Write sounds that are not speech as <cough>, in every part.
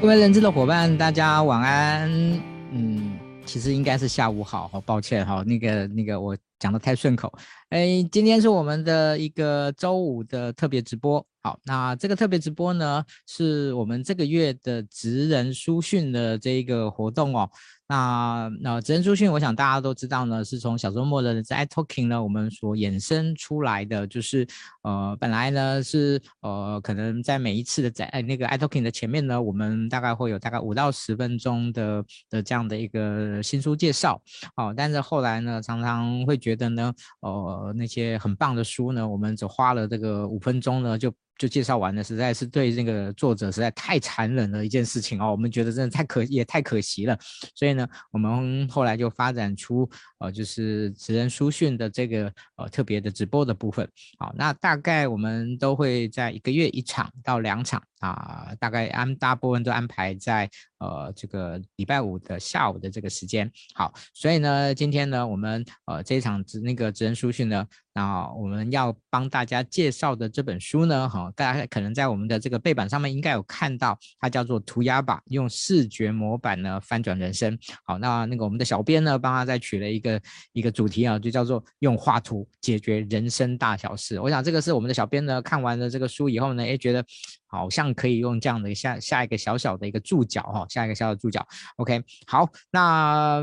各位认知的伙伴，大家晚安。嗯，其实应该是下午好，好抱歉哈，那个那个我讲的太顺口。哎，今天是我们的一个周五的特别直播。好，那这个特别直播呢，是我们这个月的职人书讯的这一个活动哦。那那职人书讯，我想大家都知道呢，是从小周末的在 iTalking 呢，我们所衍生出来的，就是呃，本来呢是呃，可能在每一次的在那个 iTalking 的前面呢，我们大概会有大概五到十分钟的的这样的一个新书介绍，哦，但是后来呢，常常会觉得呢，呃，那些很棒的书呢，我们只花了这个五分钟呢就。就介绍完了，实在是对那个作者实在太残忍了一件事情哦，我们觉得真的太可也太可惜了，所以呢，我们后来就发展出呃，就是职人书讯的这个呃特别的直播的部分。好，那大概我们都会在一个月一场到两场。啊，大概安大部分都安排在呃这个礼拜五的下午的这个时间。好，所以呢，今天呢，我们呃这一场职那个职人书讯呢，那我们要帮大家介绍的这本书呢，哈，大家可能在我们的这个背板上面应该有看到，它叫做《涂鸦吧，用视觉模板呢翻转人生》。好，那那个我们的小编呢，帮他再取了一个一个主题啊，就叫做用画图解决人生大小事。我想这个是我们的小编呢看完了这个书以后呢，也觉得。好像可以用这样的下下一个小小的一个注脚哈，下一个小小的注脚。OK，好，那、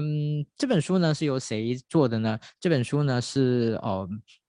这本书呢是由谁做的呢？这本书呢是哦。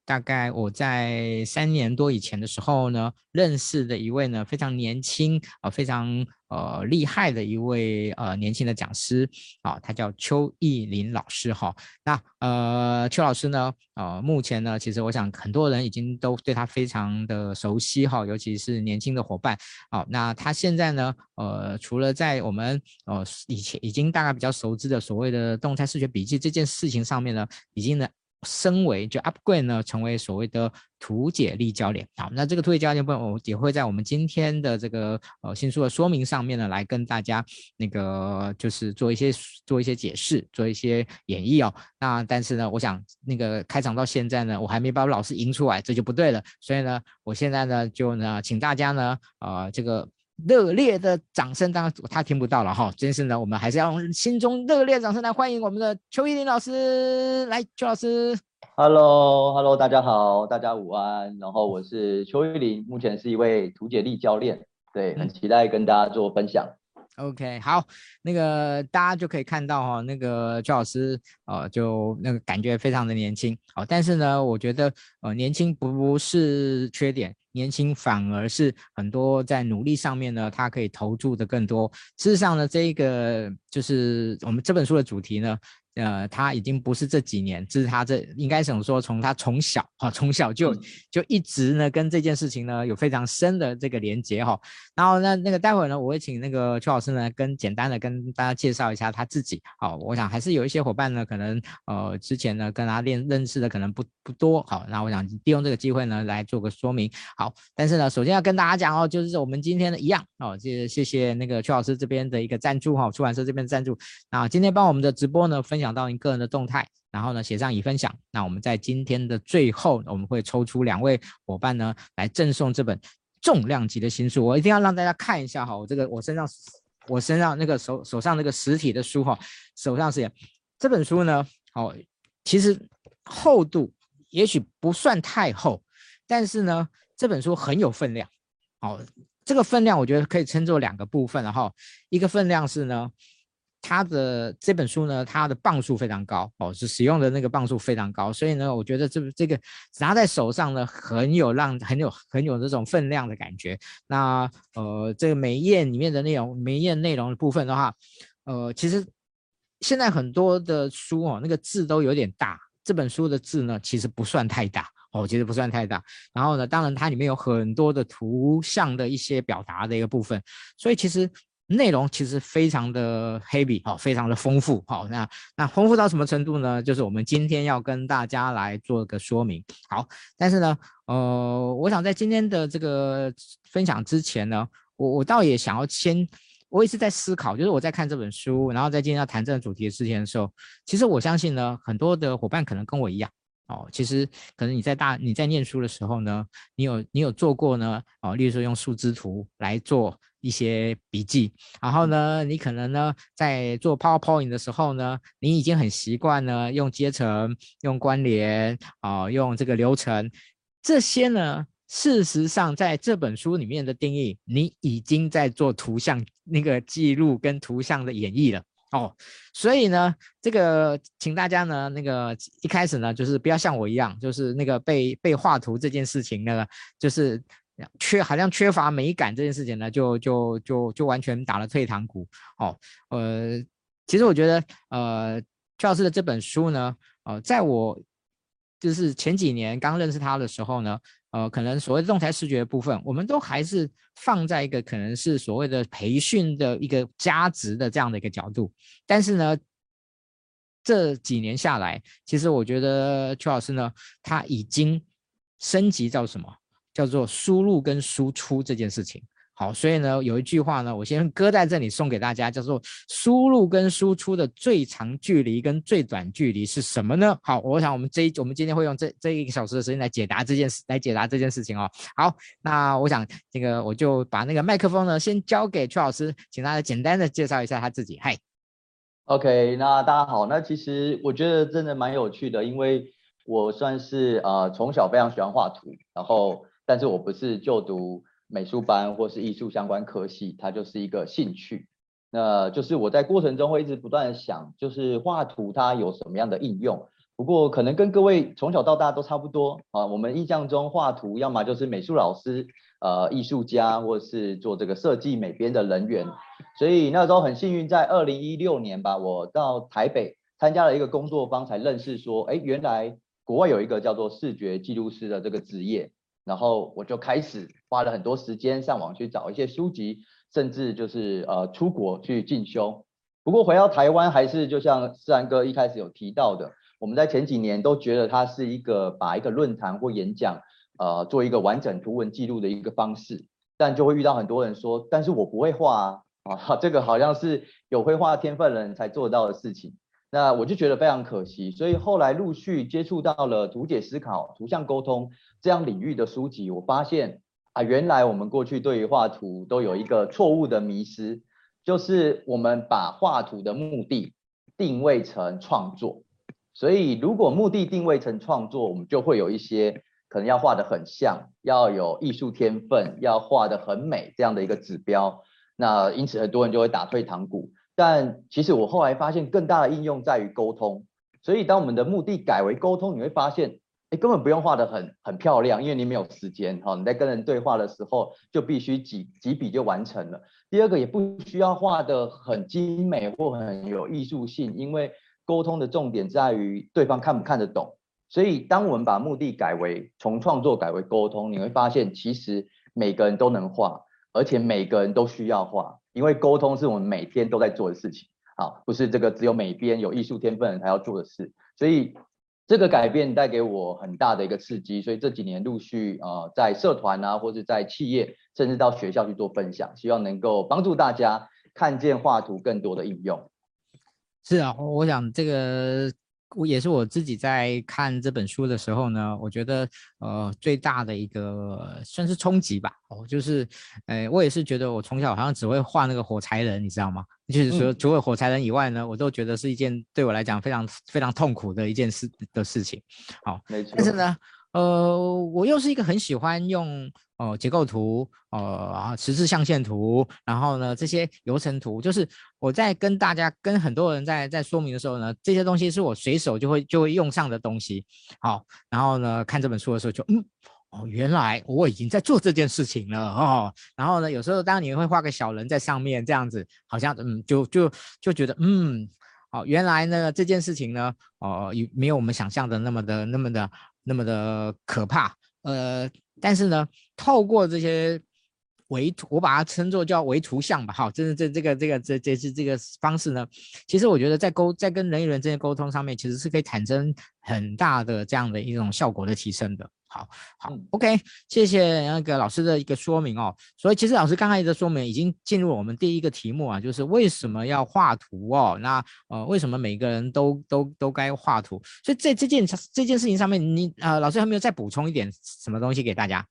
大概我在三年多以前的时候呢，认识的一位呢非常年轻啊，非常呃厉害的一位呃年轻的讲师啊，他叫邱奕霖老师哈。那呃邱老师呢，呃目前呢，其实我想很多人已经都对他非常的熟悉哈，尤其是年轻的伙伴。好，那他现在呢，呃除了在我们呃以前已经大概比较熟知的所谓的动态视觉笔记这件事情上面呢，已经呢。升为就 upgrade 呢，成为所谓的图解力教练。好，那这个图解教练部分，我也会在我们今天的这个呃新书的说明上面呢，来跟大家那个就是做一些做一些解释，做一些演绎哦。那但是呢，我想那个开场到现在呢，我还没把老师赢出来，这就不对了。所以呢，我现在呢就呢，请大家呢，呃，这个。热烈的掌声，当然他听不到了哈。真是呢，我们还是要用心中热烈的掌声来欢迎我们的邱依林老师。来，邱老师。Hello，Hello，大家好，大家午安。然后我是邱依林，目前是一位图解力教练，对，很期待跟大家做分享。OK，好，那个大家就可以看到哈，那个邱老师呃，就那个感觉非常的年轻。好，但是呢，我觉得呃，年轻不是缺点。年轻反而是很多在努力上面呢，他可以投注的更多。事实上呢，这一个就是我们这本书的主题呢。呃，他已经不是这几年，这是他这应该怎么说？从他从小哈，从小就就一直呢跟这件事情呢有非常深的这个连接哈。然后呢，那个待会呢，我会请那个邱老师呢跟简单的跟大家介绍一下他自己。好，我想还是有一些伙伴呢，可能呃之前呢跟他练认识的可能不不多。好，那我想利用这个机会呢来做个说明。好，但是呢，首先要跟大家讲哦，就是我们今天的一样哦，谢谢谢那个邱老师这边的一个赞助哈，出版社这边的赞助。那今天帮我们的直播呢分享。到您个人的动态，然后呢写上已分享。那我们在今天的最后，我们会抽出两位伙伴呢，来赠送这本重量级的新书。我一定要让大家看一下哈，我这个我身上我身上那个手手上那个实体的书哈，手上是这本书呢，哦，其实厚度也许不算太厚，但是呢这本书很有分量。哦，这个分量我觉得可以称作两个部分，然后一个分量是呢。它的这本书呢，它的磅数非常高哦，是使用的那个磅数非常高，所以呢，我觉得这这个拿在手上呢，很有让很有很有这种分量的感觉。那呃，这个每一页里面的内容，每一页内容的部分的话，呃，其实现在很多的书哦，那个字都有点大，这本书的字呢，其实不算太大哦，其实不算太大。然后呢，当然它里面有很多的图像的一些表达的一个部分，所以其实。内容其实非常的 heavy 哈，非常的丰富好，那那丰富到什么程度呢？就是我们今天要跟大家来做个说明。好，但是呢，呃，我想在今天的这个分享之前呢，我我倒也想要先，我也是在思考，就是我在看这本书，然后在今天要谈这个主题的事情的时候，其实我相信呢，很多的伙伴可能跟我一样哦，其实可能你在大你在念书的时候呢，你有你有做过呢，哦，例如说用树枝图来做。一些笔记，然后呢，你可能呢在做 PowerPoint 的时候呢，你已经很习惯呢用阶层、用关联啊、呃，用这个流程，这些呢，事实上在这本书里面的定义，你已经在做图像那个记录跟图像的演绎了哦。所以呢，这个请大家呢，那个一开始呢，就是不要像我一样，就是那个被被画图这件事情呢，就是。缺好像缺乏美感这件事情呢，就就就就完全打了退堂鼓哦。呃，其实我觉得，呃，邱老师的这本书呢，呃，在我就是前几年刚认识他的时候呢，呃，可能所谓的动态视觉部分，我们都还是放在一个可能是所谓的培训的一个价值的这样的一个角度。但是呢，这几年下来，其实我觉得邱老师呢，他已经升级到什么？叫做输入跟输出这件事情，好，所以呢，有一句话呢，我先搁在这里送给大家，叫做输入跟输出的最长距离跟最短距离是什么呢？好，我想我们这一我们今天会用这这一个小时的时间来解答这件事，来解答这件事情哦。好，那我想这个我就把那个麦克风呢先交给邱老师，请他来简单的介绍一下他自己。嗨，OK，那大家好，那其实我觉得真的蛮有趣的，因为我算是呃从小非常喜欢画图，然后。但是我不是就读美术班或是艺术相关科系，它就是一个兴趣。那就是我在过程中会一直不断的想，就是画图它有什么样的应用。不过可能跟各位从小到大都差不多啊。我们印象中画图要么就是美术老师、呃艺术家，或是做这个设计美编的人员。所以那时候很幸运，在二零一六年吧，我到台北参加了一个工作坊，才认识说，哎，原来国外有一个叫做视觉记录师的这个职业。然后我就开始花了很多时间上网去找一些书籍，甚至就是呃出国去进修。不过回到台湾，还是就像思然哥一开始有提到的，我们在前几年都觉得它是一个把一个论坛或演讲，呃做一个完整图文记录的一个方式，但就会遇到很多人说，但是我不会画啊，啊这个好像是有绘画天分的人才做到的事情。那我就觉得非常可惜，所以后来陆续接触到了图解思考、图像沟通这样领域的书籍，我发现啊，原来我们过去对于画图都有一个错误的迷失，就是我们把画图的目的定位成创作，所以如果目的定位成创作，我们就会有一些可能要画得很像，要有艺术天分，要画得很美这样的一个指标，那因此很多人就会打退堂鼓。但其实我后来发现，更大的应用在于沟通。所以当我们的目的改为沟通，你会发现，哎，根本不用画得很很漂亮，因为你没有时间。哈，你在跟人对话的时候，就必须几几笔就完成了。第二个，也不需要画得很精美或很有艺术性，因为沟通的重点在于对方看不看得懂。所以当我们把目的改为从创作改为沟通，你会发现，其实每个人都能画，而且每个人都需要画。因为沟通是我们每天都在做的事情，好，不是这个只有美编有艺术天分才要做的事，所以这个改变带给我很大的一个刺激，所以这几年陆续呃在社团啊，或者在企业，甚至到学校去做分享，希望能够帮助大家看见画图更多的应用。是啊，我想这个。我也是我自己在看这本书的时候呢，我觉得呃最大的一个算是冲击吧，哦，就是，呃，我也是觉得我从小好像只会画那个火柴人，你知道吗？<laughs> 就是说除了火柴人以外呢，我都觉得是一件对我来讲非常非常痛苦的一件事的事情。好。但是呢，呃，我又是一个很喜欢用。哦，结构图，呃，十字象限图，然后呢，这些流程图，就是我在跟大家、跟很多人在在说明的时候呢，这些东西是我随手就会就会用上的东西。好，然后呢，看这本书的时候就，嗯，哦，原来我已经在做这件事情了哦。然后呢，有时候当你会画个小人在上面，这样子，好像嗯，就就就觉得，嗯，哦，原来呢这件事情呢，哦，有没有我们想象的那么的那么的那么的可怕？呃。但是呢，透过这些维图，我把它称作叫维图像吧，好，这是这这个这个这这是这个方式呢，其实我觉得在沟在跟人与人之间沟通上面，其实是可以产生很大的这样的一种效果的提升的。好，好，OK，谢谢那个老师的一个说明哦。所以其实老师刚才的说明已经进入我们第一个题目啊，就是为什么要画图哦？那呃，为什么每个人都都都该画图？所以在这件这件事情上面，你呃，老师还没有再补充一点什么东西给大家？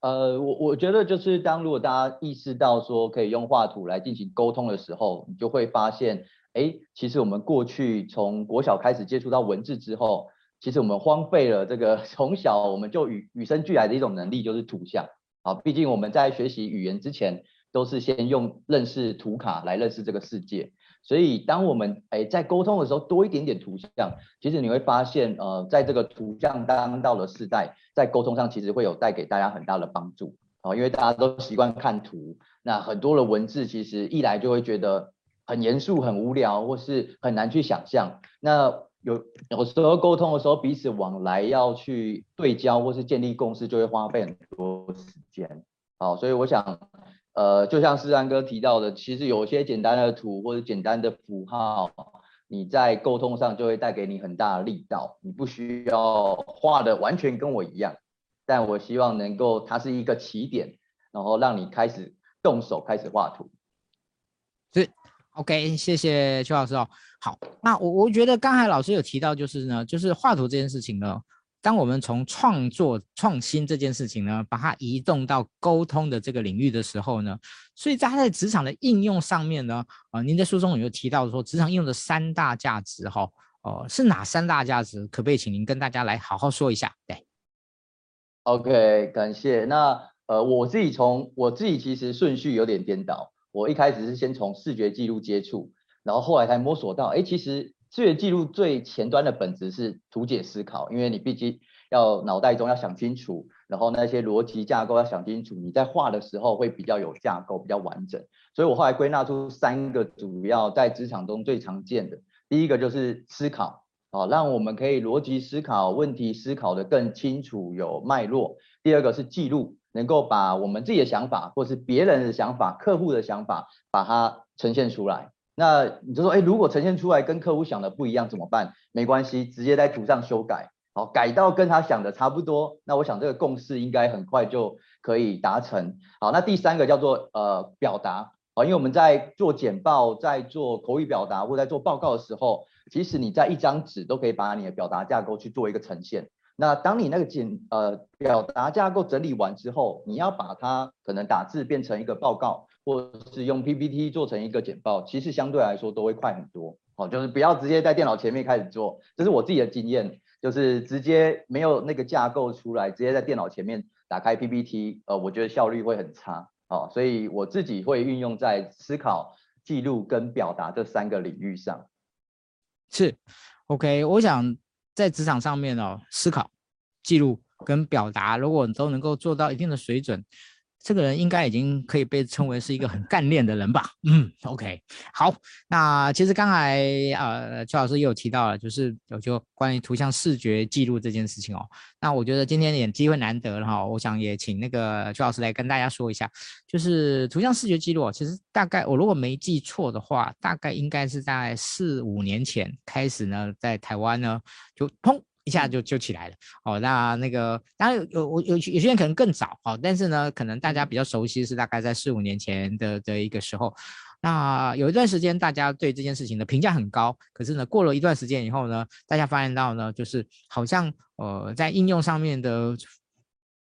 呃，我我觉得就是当如果大家意识到说可以用画图来进行沟通的时候，你就会发现，哎，其实我们过去从国小开始接触到文字之后，其实我们荒废了这个 <laughs> 从小我们就与与生俱来的一种能力，就是图像。好，毕竟我们在学习语言之前，都是先用认识图卡来认识这个世界。所以，当我们诶在沟通的时候多一点点图像，其实你会发现，呃，在这个图像当道的时代，在沟通上其实会有带给大家很大的帮助啊，因为大家都习惯看图，那很多的文字其实一来就会觉得很严肃、很无聊，或是很难去想象。那有有时候沟通的时候，彼此往来要去对焦或是建立共识，就会花费很多时间。好，所以我想。呃，就像思安哥提到的，其实有些简单的图或者简单的符号，你在沟通上就会带给你很大的力道。你不需要画的完全跟我一样，但我希望能够它是一个起点，然后让你开始动手开始画图。是，OK，谢谢邱老师哦。好，那我我觉得刚才老师有提到，就是呢，就是画图这件事情呢。当我们从创作创新这件事情呢，把它移动到沟通的这个领域的时候呢，所以它在职场的应用上面呢，啊、呃，您在书中有提到说，职场应用的三大价值，哈，哦，是哪三大价值？可不可以请您跟大家来好好说一下？对，OK，感谢。那呃，我自己从我自己其实顺序有点颠倒，我一开始是先从视觉记录接触，然后后来才摸索到，哎，其实。视觉记录最前端的本质是图解思考，因为你毕竟要脑袋中要想清楚，然后那些逻辑架构要想清楚，你在画的时候会比较有架构，比较完整。所以我后来归纳出三个主要在职场中最常见的，第一个就是思考，啊，让我们可以逻辑思考问题，思考得更清楚有脉络。第二个是记录，能够把我们自己的想法，或是别人的想法、客户的想法，把它呈现出来。那你就说，哎，如果呈现出来跟客户想的不一样怎么办？没关系，直接在图上修改，好，改到跟他想的差不多。那我想这个共识应该很快就可以达成。好，那第三个叫做呃表达，好，因为我们在做简报、在做口语表达或在做报告的时候，其实你在一张纸都可以把你的表达架构去做一个呈现。那当你那个简呃表达架构整理完之后，你要把它可能打字变成一个报告。或是用 PPT 做成一个简报，其实相对来说都会快很多。哦，就是不要直接在电脑前面开始做，这是我自己的经验，就是直接没有那个架构出来，直接在电脑前面打开 PPT，呃，我觉得效率会很差。哦，所以我自己会运用在思考、记录跟表达这三个领域上。是，OK，我想在职场上面哦，思考、记录跟表达，如果你都能够做到一定的水准。这个人应该已经可以被称为是一个很干练的人吧？嗯，OK，好。那其实刚才呃，邱老师也有提到了，就是有就关于图像视觉记录这件事情哦。那我觉得今天也机会难得了哈，我想也请那个邱老师来跟大家说一下，就是图像视觉记录，其实大概我如果没记错的话，大概应该是在四五年前开始呢，在台湾呢就砰。一下就就起来了，哦，那那个当然有有有有些人可能更早，哦，但是呢，可能大家比较熟悉是大概在四五年前的的一个时候，那有一段时间大家对这件事情的评价很高，可是呢，过了一段时间以后呢，大家发现到呢，就是好像呃在应用上面的。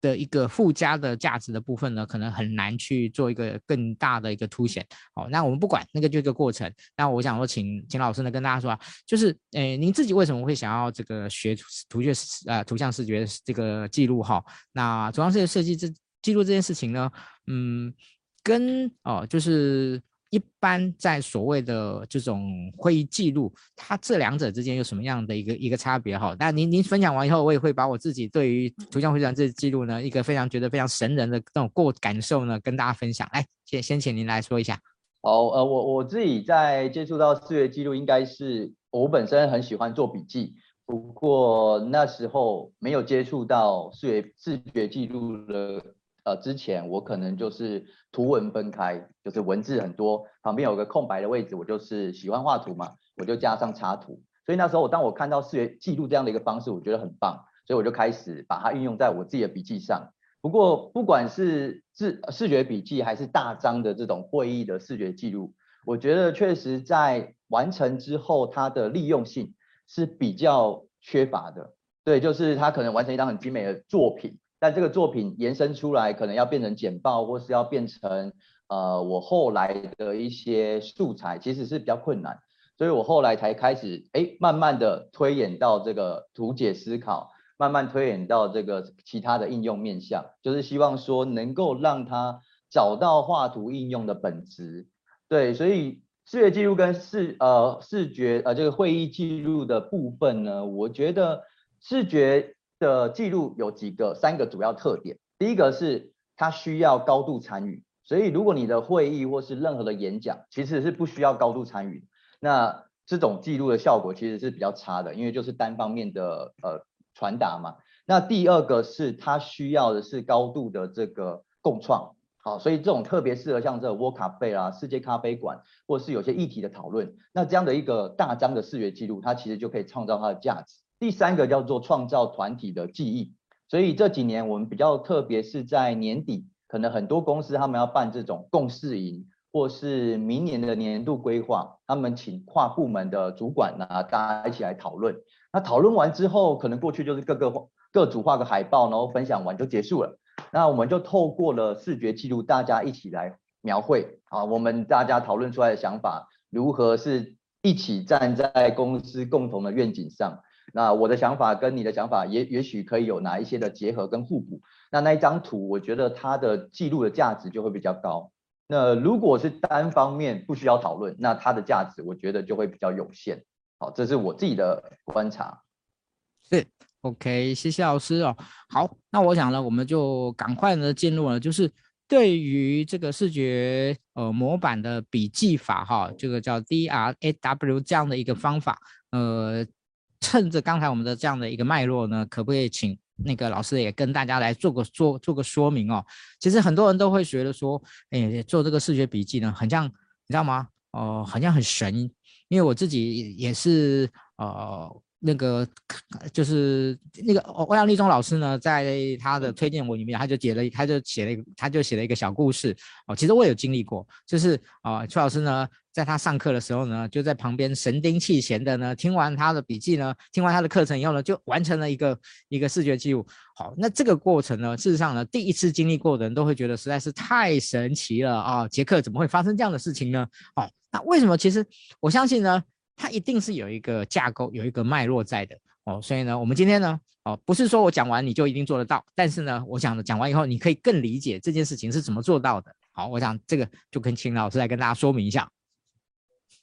的一个附加的价值的部分呢，可能很难去做一个更大的一个凸显。好，那我们不管那个就一个过程。那我想说请，请老师呢跟大家说啊，就是诶，您自己为什么会想要这个学图学呃图像视觉这个记录哈？那图像视觉设计这记录这件事情呢，嗯，跟哦就是。一般在所谓的这种会议记录，它这两者之间有什么样的一个一个差别？哈，那您您分享完以后，我也会把我自己对于图像会议这记录呢，一个非常觉得非常神人的这种过感受呢，跟大家分享。来，先先请您来说一下。好，呃，我我自己在接触到视觉记录，应该是我本身很喜欢做笔记，不过那时候没有接触到视觉视觉记录的。呃，之前我可能就是图文分开，就是文字很多，旁边有个空白的位置，我就是喜欢画图嘛，我就加上插图。所以那时候我当我看到视觉记录这样的一个方式，我觉得很棒，所以我就开始把它运用在我自己的笔记上。不过不管是视视觉笔记还是大张的这种会议的视觉记录，我觉得确实在完成之后，它的利用性是比较缺乏的。对，就是它可能完成一张很精美的作品。但这个作品延伸出来，可能要变成简报，或是要变成呃我后来的一些素材，其实是比较困难。所以我后来才开始，哎，慢慢的推演到这个图解思考，慢慢推演到这个其他的应用面向，就是希望说能够让他找到画图应用的本质。对，所以视觉记录跟视呃视觉呃这个会议记录的部分呢，我觉得视觉的记录有几个三个主要特点。第一个是它需要高度参与，所以如果你的会议或是任何的演讲，其实是不需要高度参与。那这种记录的效果其实是比较差的，因为就是单方面的呃传达嘛。那第二个是它需要的是高度的这个共创，好，所以这种特别适合像这个 World Cafe 啊、世界咖啡馆，或是有些议题的讨论，那这样的一个大张的视觉记录，它其实就可以创造它的价值。第三个叫做创造团体的记忆，所以这几年我们比较特别是在年底，可能很多公司他们要办这种共事营。或是明年的年度规划，他们请跨部门的主管啊，大家一起来讨论。那讨论完之后，可能过去就是各个各组画个海报，然后分享完就结束了。那我们就透过了视觉记录，大家一起来描绘啊，我们大家讨论出来的想法，如何是一起站在公司共同的愿景上。那我的想法跟你的想法也也许可以有哪一些的结合跟互补。那那一张图，我觉得它的记录的价值就会比较高。那如果是单方面不需要讨论，那它的价值我觉得就会比较有限。好，这是我自己的观察。是，OK，谢谢老师哦。好，那我想呢，我们就赶快呢进入了，就是对于这个视觉呃模板的笔记法哈，这个叫 DRAW 这样的一个方法，呃，趁着刚才我们的这样的一个脉络呢，可不可以请？那个老师也跟大家来做个做做个说明哦。其实很多人都会觉得说，哎，做这个视觉笔记呢，很像，你知道吗？哦、好像很神。因为我自己也是，呃，那个就是那个欧阳立中老师呢，在他的推荐文里面，他就写了，他就写了一个，他就写了一个小故事哦。其实我有经历过，就是啊，邱、呃、老师呢。在他上课的时候呢，就在旁边神清气闲的呢，听完他的笔记呢，听完他的课程以后呢，就完成了一个一个视觉记录。好，那这个过程呢，事实上呢，第一次经历过的人都会觉得实在是太神奇了啊！杰克怎么会发生这样的事情呢？哦，那为什么？其实我相信呢，它一定是有一个架构，有一个脉络在的哦。所以呢，我们今天呢，哦，不是说我讲完你就一定做得到，但是呢，我想讲完以后，你可以更理解这件事情是怎么做到的。好，我想这个就跟秦老师来跟大家说明一下。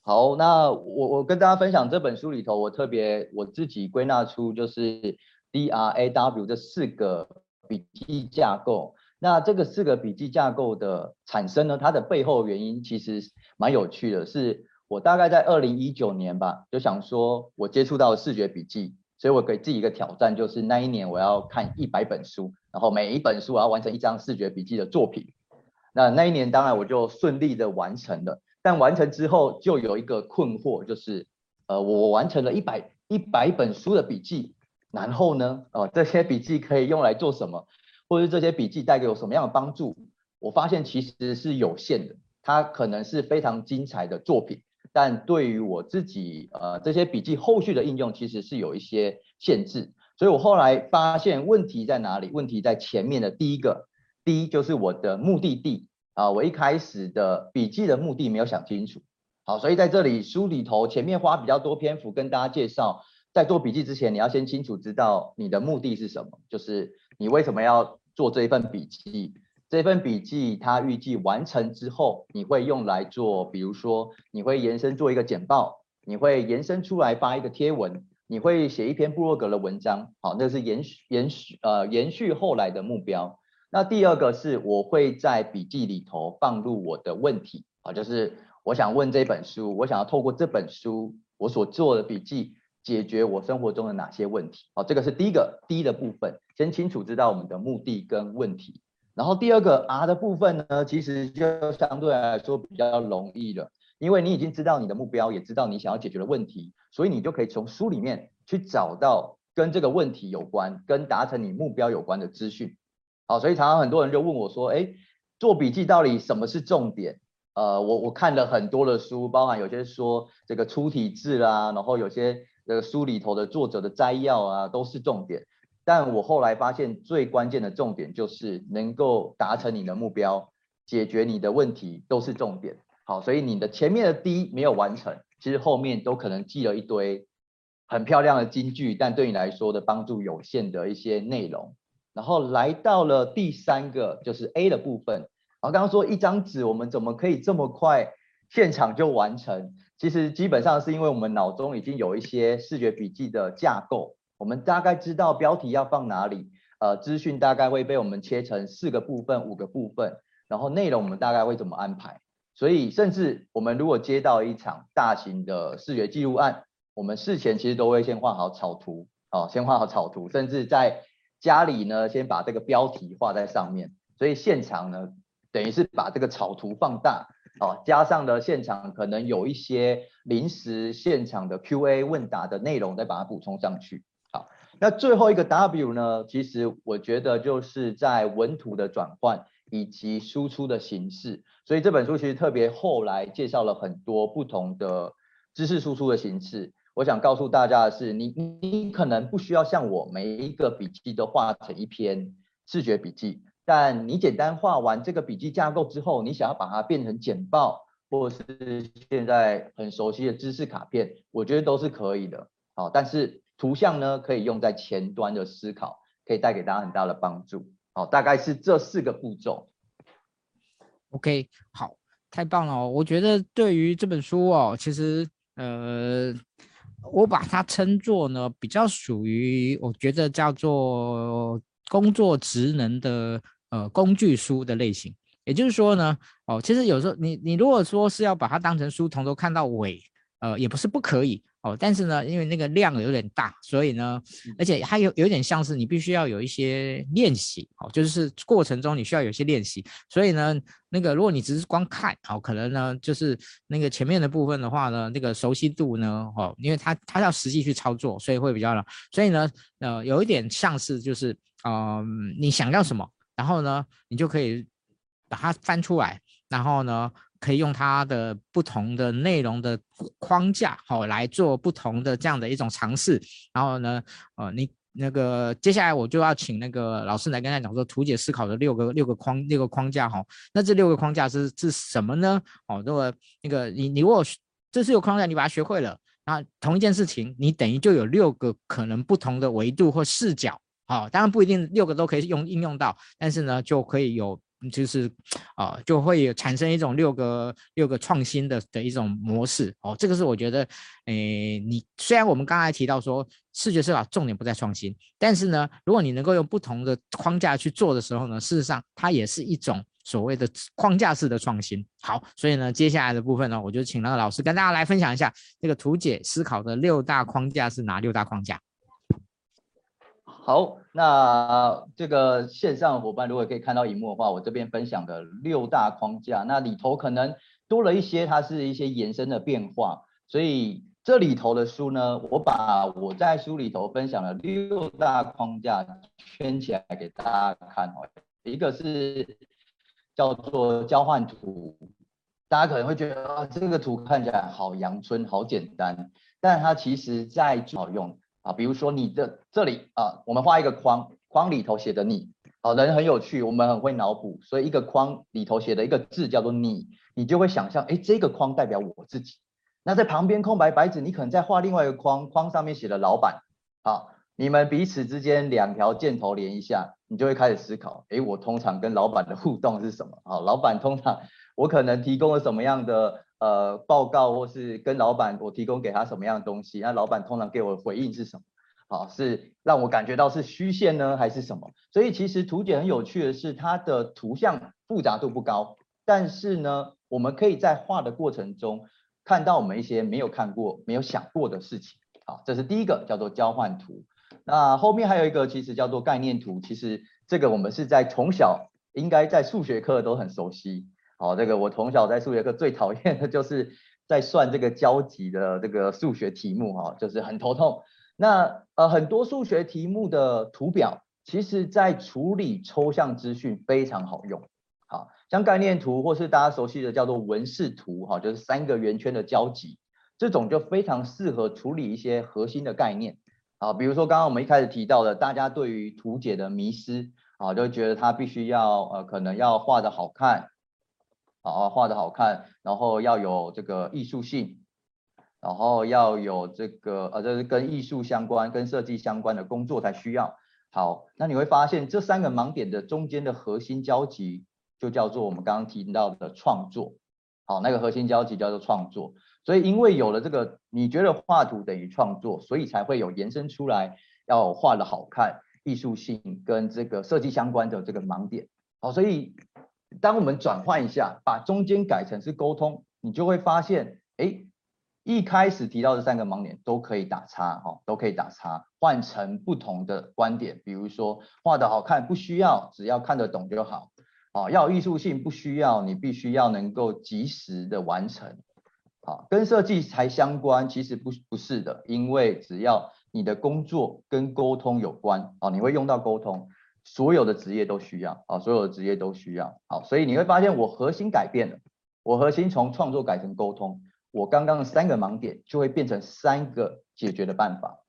好，那我我跟大家分享这本书里头，我特别我自己归纳出就是 D R A W 这四个笔记架构。那这个四个笔记架构的产生呢，它的背后原因其实蛮有趣的，是我大概在二零一九年吧，就想说我接触到视觉笔记，所以我给自己一个挑战，就是那一年我要看一百本书，然后每一本书我要完成一张视觉笔记的作品。那那一年当然我就顺利的完成了。但完成之后就有一个困惑，就是，呃，我完成了一百一百本书的笔记，然后呢，呃，这些笔记可以用来做什么，或者这些笔记带给我什么样的帮助？我发现其实是有限的，它可能是非常精彩的作品，但对于我自己，呃，这些笔记后续的应用其实是有一些限制，所以我后来发现问题在哪里？问题在前面的第一个，第一就是我的目的地。啊，我一开始的笔记的目的没有想清楚，好，所以在这里书里头前面花比较多篇幅跟大家介绍，在做笔记之前，你要先清楚知道你的目的是什么，就是你为什么要做这一份笔记，这份笔记它预计完成之后，你会用来做，比如说你会延伸做一个简报，你会延伸出来发一个贴文，你会写一篇部落格的文章，好，那是延续延续呃延续后来的目标。那第二个是，我会在笔记里头放入我的问题啊，就是我想问这本书，我想要透过这本书我所做的笔记，解决我生活中的哪些问题？好，这个是第一个第一的部分，先清楚知道我们的目的跟问题。然后第二个 R 的部分呢，其实就相对来说比较容易了，因为你已经知道你的目标，也知道你想要解决的问题，所以你就可以从书里面去找到跟这个问题有关、跟达成你目标有关的资讯。好，所以常常很多人就问我说，哎，做笔记到底什么是重点？呃，我我看了很多的书，包含有些说这个粗体字啦，然后有些呃书里头的作者的摘要啊，都是重点。但我后来发现最关键的重点就是能够达成你的目标，解决你的问题都是重点。好，所以你的前面的 D 没有完成，其实后面都可能记了一堆很漂亮的金句，但对你来说的帮助有限的一些内容。然后来到了第三个，就是 A 的部分。然后刚刚说一张纸，我们怎么可以这么快现场就完成？其实基本上是因为我们脑中已经有一些视觉笔记的架构，我们大概知道标题要放哪里，呃，资讯大概会被我们切成四个部分、五个部分，然后内容我们大概会怎么安排。所以，甚至我们如果接到一场大型的视觉记录案，我们事前其实都会先画好草图，哦，先画好草图，甚至在家里呢，先把这个标题画在上面。所以现场呢，等于是把这个草图放大，哦，加上了现场可能有一些临时现场的 Q&A 问答的内容，再把它补充上去。那最后一个 W 呢，其实我觉得就是在文图的转换。以及输出的形式，所以这本书其实特别后来介绍了很多不同的知识输出的形式。我想告诉大家的是，你你可能不需要像我每一个笔记都画成一篇视觉笔记，但你简单画完这个笔记架构之后，你想要把它变成简报，或者是现在很熟悉的知识卡片，我觉得都是可以的。好，但是图像呢，可以用在前端的思考，可以带给大家很大的帮助。好，大概是这四个步骤。OK，好，太棒了哦！我觉得对于这本书哦，其实呃，我把它称作呢，比较属于我觉得叫做工作职能的呃工具书的类型。也就是说呢，哦，其实有时候你你如果说是要把它当成书从头看到尾，呃，也不是不可以。哦，但是呢，因为那个量有点大，所以呢，而且它有有点像是你必须要有一些练习，哦，就是过程中你需要有一些练习，所以呢，那个如果你只是光看，哦，可能呢就是那个前面的部分的话呢，那个熟悉度呢，哦，因为它它要实际去操作，所以会比较难，所以呢，呃，有一点像是就是，嗯、呃，你想要什么，然后呢，你就可以把它翻出来，然后呢。可以用它的不同的内容的框架，好来做不同的这样的一种尝试。然后呢，呃，你那个接下来我就要请那个老师来跟他讲说，图解思考的六个六个框六个框架哈。那这六个框架是是什么呢？哦，如果那个你你如果这是有框架，你把它学会了，那同一件事情，你等于就有六个可能不同的维度或视角。好，当然不一定六个都可以用应用到，但是呢，就可以有。就是，啊、就会有产生一种六个六个创新的的一种模式哦。这个是我觉得，诶，你虽然我们刚才提到说视觉思考重点不在创新，但是呢，如果你能够用不同的框架去做的时候呢，事实上它也是一种所谓的框架式的创新。好，所以呢，接下来的部分呢，我就请那个老师跟大家来分享一下这个图解思考的六大框架是哪六大框架。好，那这个线上伙伴如果可以看到荧幕的话，我这边分享的六大框架，那里头可能多了一些，它是一些延伸的变化。所以这里头的书呢，我把我在书里头分享的六大框架圈起来给大家看哦。一个是叫做交换图，大家可能会觉得啊，这个图看起来好阳春，好简单，但它其实在最好用。啊，比如说你的这里啊，我们画一个框，框里头写的你，好，人很有趣，我们很会脑补，所以一个框里头写的一个字叫做你，你就会想象，哎，这个框代表我自己。那在旁边空白白纸，你可能再画另外一个框，框上面写的老板，好，你们彼此之间两条箭头连一下，你就会开始思考，哎，我通常跟老板的互动是什么？啊，老板通常我可能提供了什么样的？呃，报告或是跟老板，我提供给他什么样的东西，那老板通常给我的回应是什么？好，是让我感觉到是虚线呢，还是什么？所以其实图解很有趣的是，它的图像复杂度不高，但是呢，我们可以在画的过程中看到我们一些没有看过、没有想过的事情。好，这是第一个叫做交换图。那后面还有一个其实叫做概念图，其实这个我们是在从小应该在数学课都很熟悉。好，这个我从小在数学课最讨厌的就是在算这个交集的这个数学题目哈，就是很头痛。那呃很多数学题目的图表，其实在处理抽象资讯非常好用。好，像概念图或是大家熟悉的叫做文式图哈，就是三个圆圈的交集，这种就非常适合处理一些核心的概念。好，比如说刚刚我们一开始提到的，大家对于图解的迷失，啊，就觉得它必须要呃，可能要画的好看，啊，画得好看，然后要有这个艺术性，然后要有这个呃，这是跟艺术相关、跟设计相关的工作才需要。好，那你会发现这三个盲点的中间的核心交集，就叫做我们刚刚提到的创作。好，那个核心交集叫做创作。所以因为有了这个，你觉得画图等于创作，所以才会有延伸出来要画的好看、艺术性跟这个设计相关的这个盲点。好，所以当我们转换一下，把中间改成是沟通，你就会发现，哎，一开始提到的三个盲点都可以打叉，哈，都可以打叉，换成不同的观点，比如说画的好看不需要，只要看得懂就好。啊，要艺术性不需要，你必须要能够及时的完成。好，跟设计才相关，其实不不是的，因为只要你的工作跟沟通有关，啊，你会用到沟通，所有的职业都需要，啊，所有的职业都需要，好，所以你会发现我核心改变了，我核心从创作改成沟通，我刚刚的三个盲点就会变成三个解决的办法，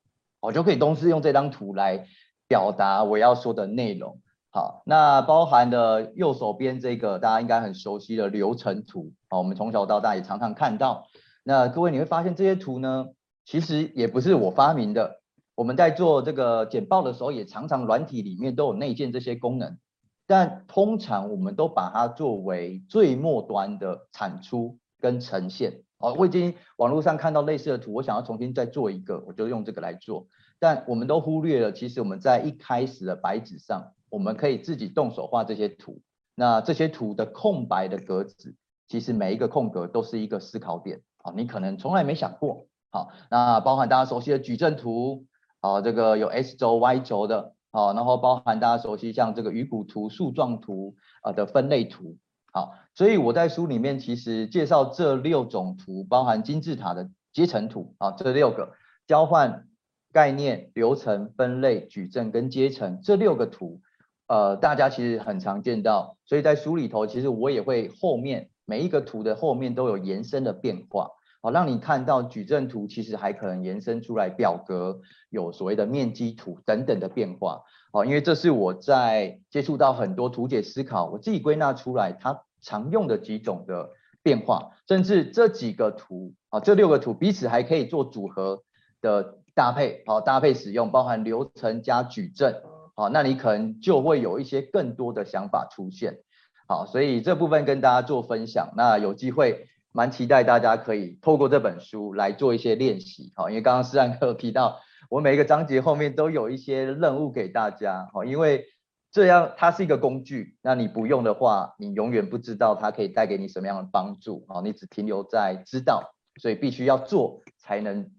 我就可以同时用这张图来表达我要说的内容。好，那包含的右手边这个大家应该很熟悉的流程图，好，我们从小到大也常常看到。那各位你会发现这些图呢，其实也不是我发明的。我们在做这个简报的时候，也常常软体里面都有内建这些功能，但通常我们都把它作为最末端的产出跟呈现。哦，我已经网络上看到类似的图，我想要重新再做一个，我就用这个来做。但我们都忽略了，其实我们在一开始的白纸上。我们可以自己动手画这些图，那这些图的空白的格子，其实每一个空格都是一个思考点，好，你可能从来没想过，好，那包含大家熟悉的矩阵图，好，这个有 X 轴、Y 轴的，好，然后包含大家熟悉像这个鱼骨图、树状图啊的分类图，好，所以我在书里面其实介绍这六种图，包含金字塔的阶层图，啊，这六个交换概念、流程、分类、矩阵跟阶层这六个图。呃，大家其实很常见到，所以在书里头，其实我也会后面每一个图的后面都有延伸的变化，好，让你看到矩阵图其实还可能延伸出来表格，有所谓的面积图等等的变化，好，因为这是我在接触到很多图解思考，我自己归纳出来它常用的几种的变化，甚至这几个图啊，这六个图彼此还可以做组合的搭配，好，搭配使用，包含流程加矩阵。好，那你可能就会有一些更多的想法出现。好，所以这部分跟大家做分享。那有机会，蛮期待大家可以透过这本书来做一些练习。好，因为刚刚思安哥提到，我每一个章节后面都有一些任务给大家。好，因为这样它是一个工具，那你不用的话，你永远不知道它可以带给你什么样的帮助。好，你只停留在知道，所以必须要做才能。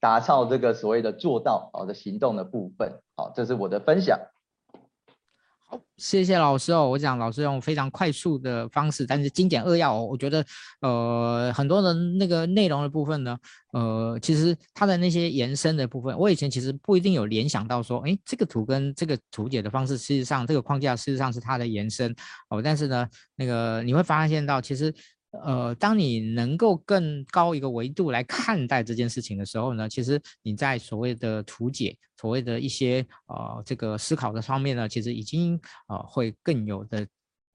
达到这个所谓的做到好的行动的部分，好，这是我的分享。好，谢谢老师哦。我讲老师用非常快速的方式，但是精简扼要哦。我觉得，呃，很多人那个内容的部分呢，呃，其实它的那些延伸的部分，我以前其实不一定有联想到说，哎，这个图跟这个图解的方式，事实上这个框架事实上是它的延伸哦。但是呢，那个你会发现到其实。呃，当你能够更高一个维度来看待这件事情的时候呢，其实你在所谓的图解、所谓的一些呃这个思考的方面呢，其实已经呃会更有的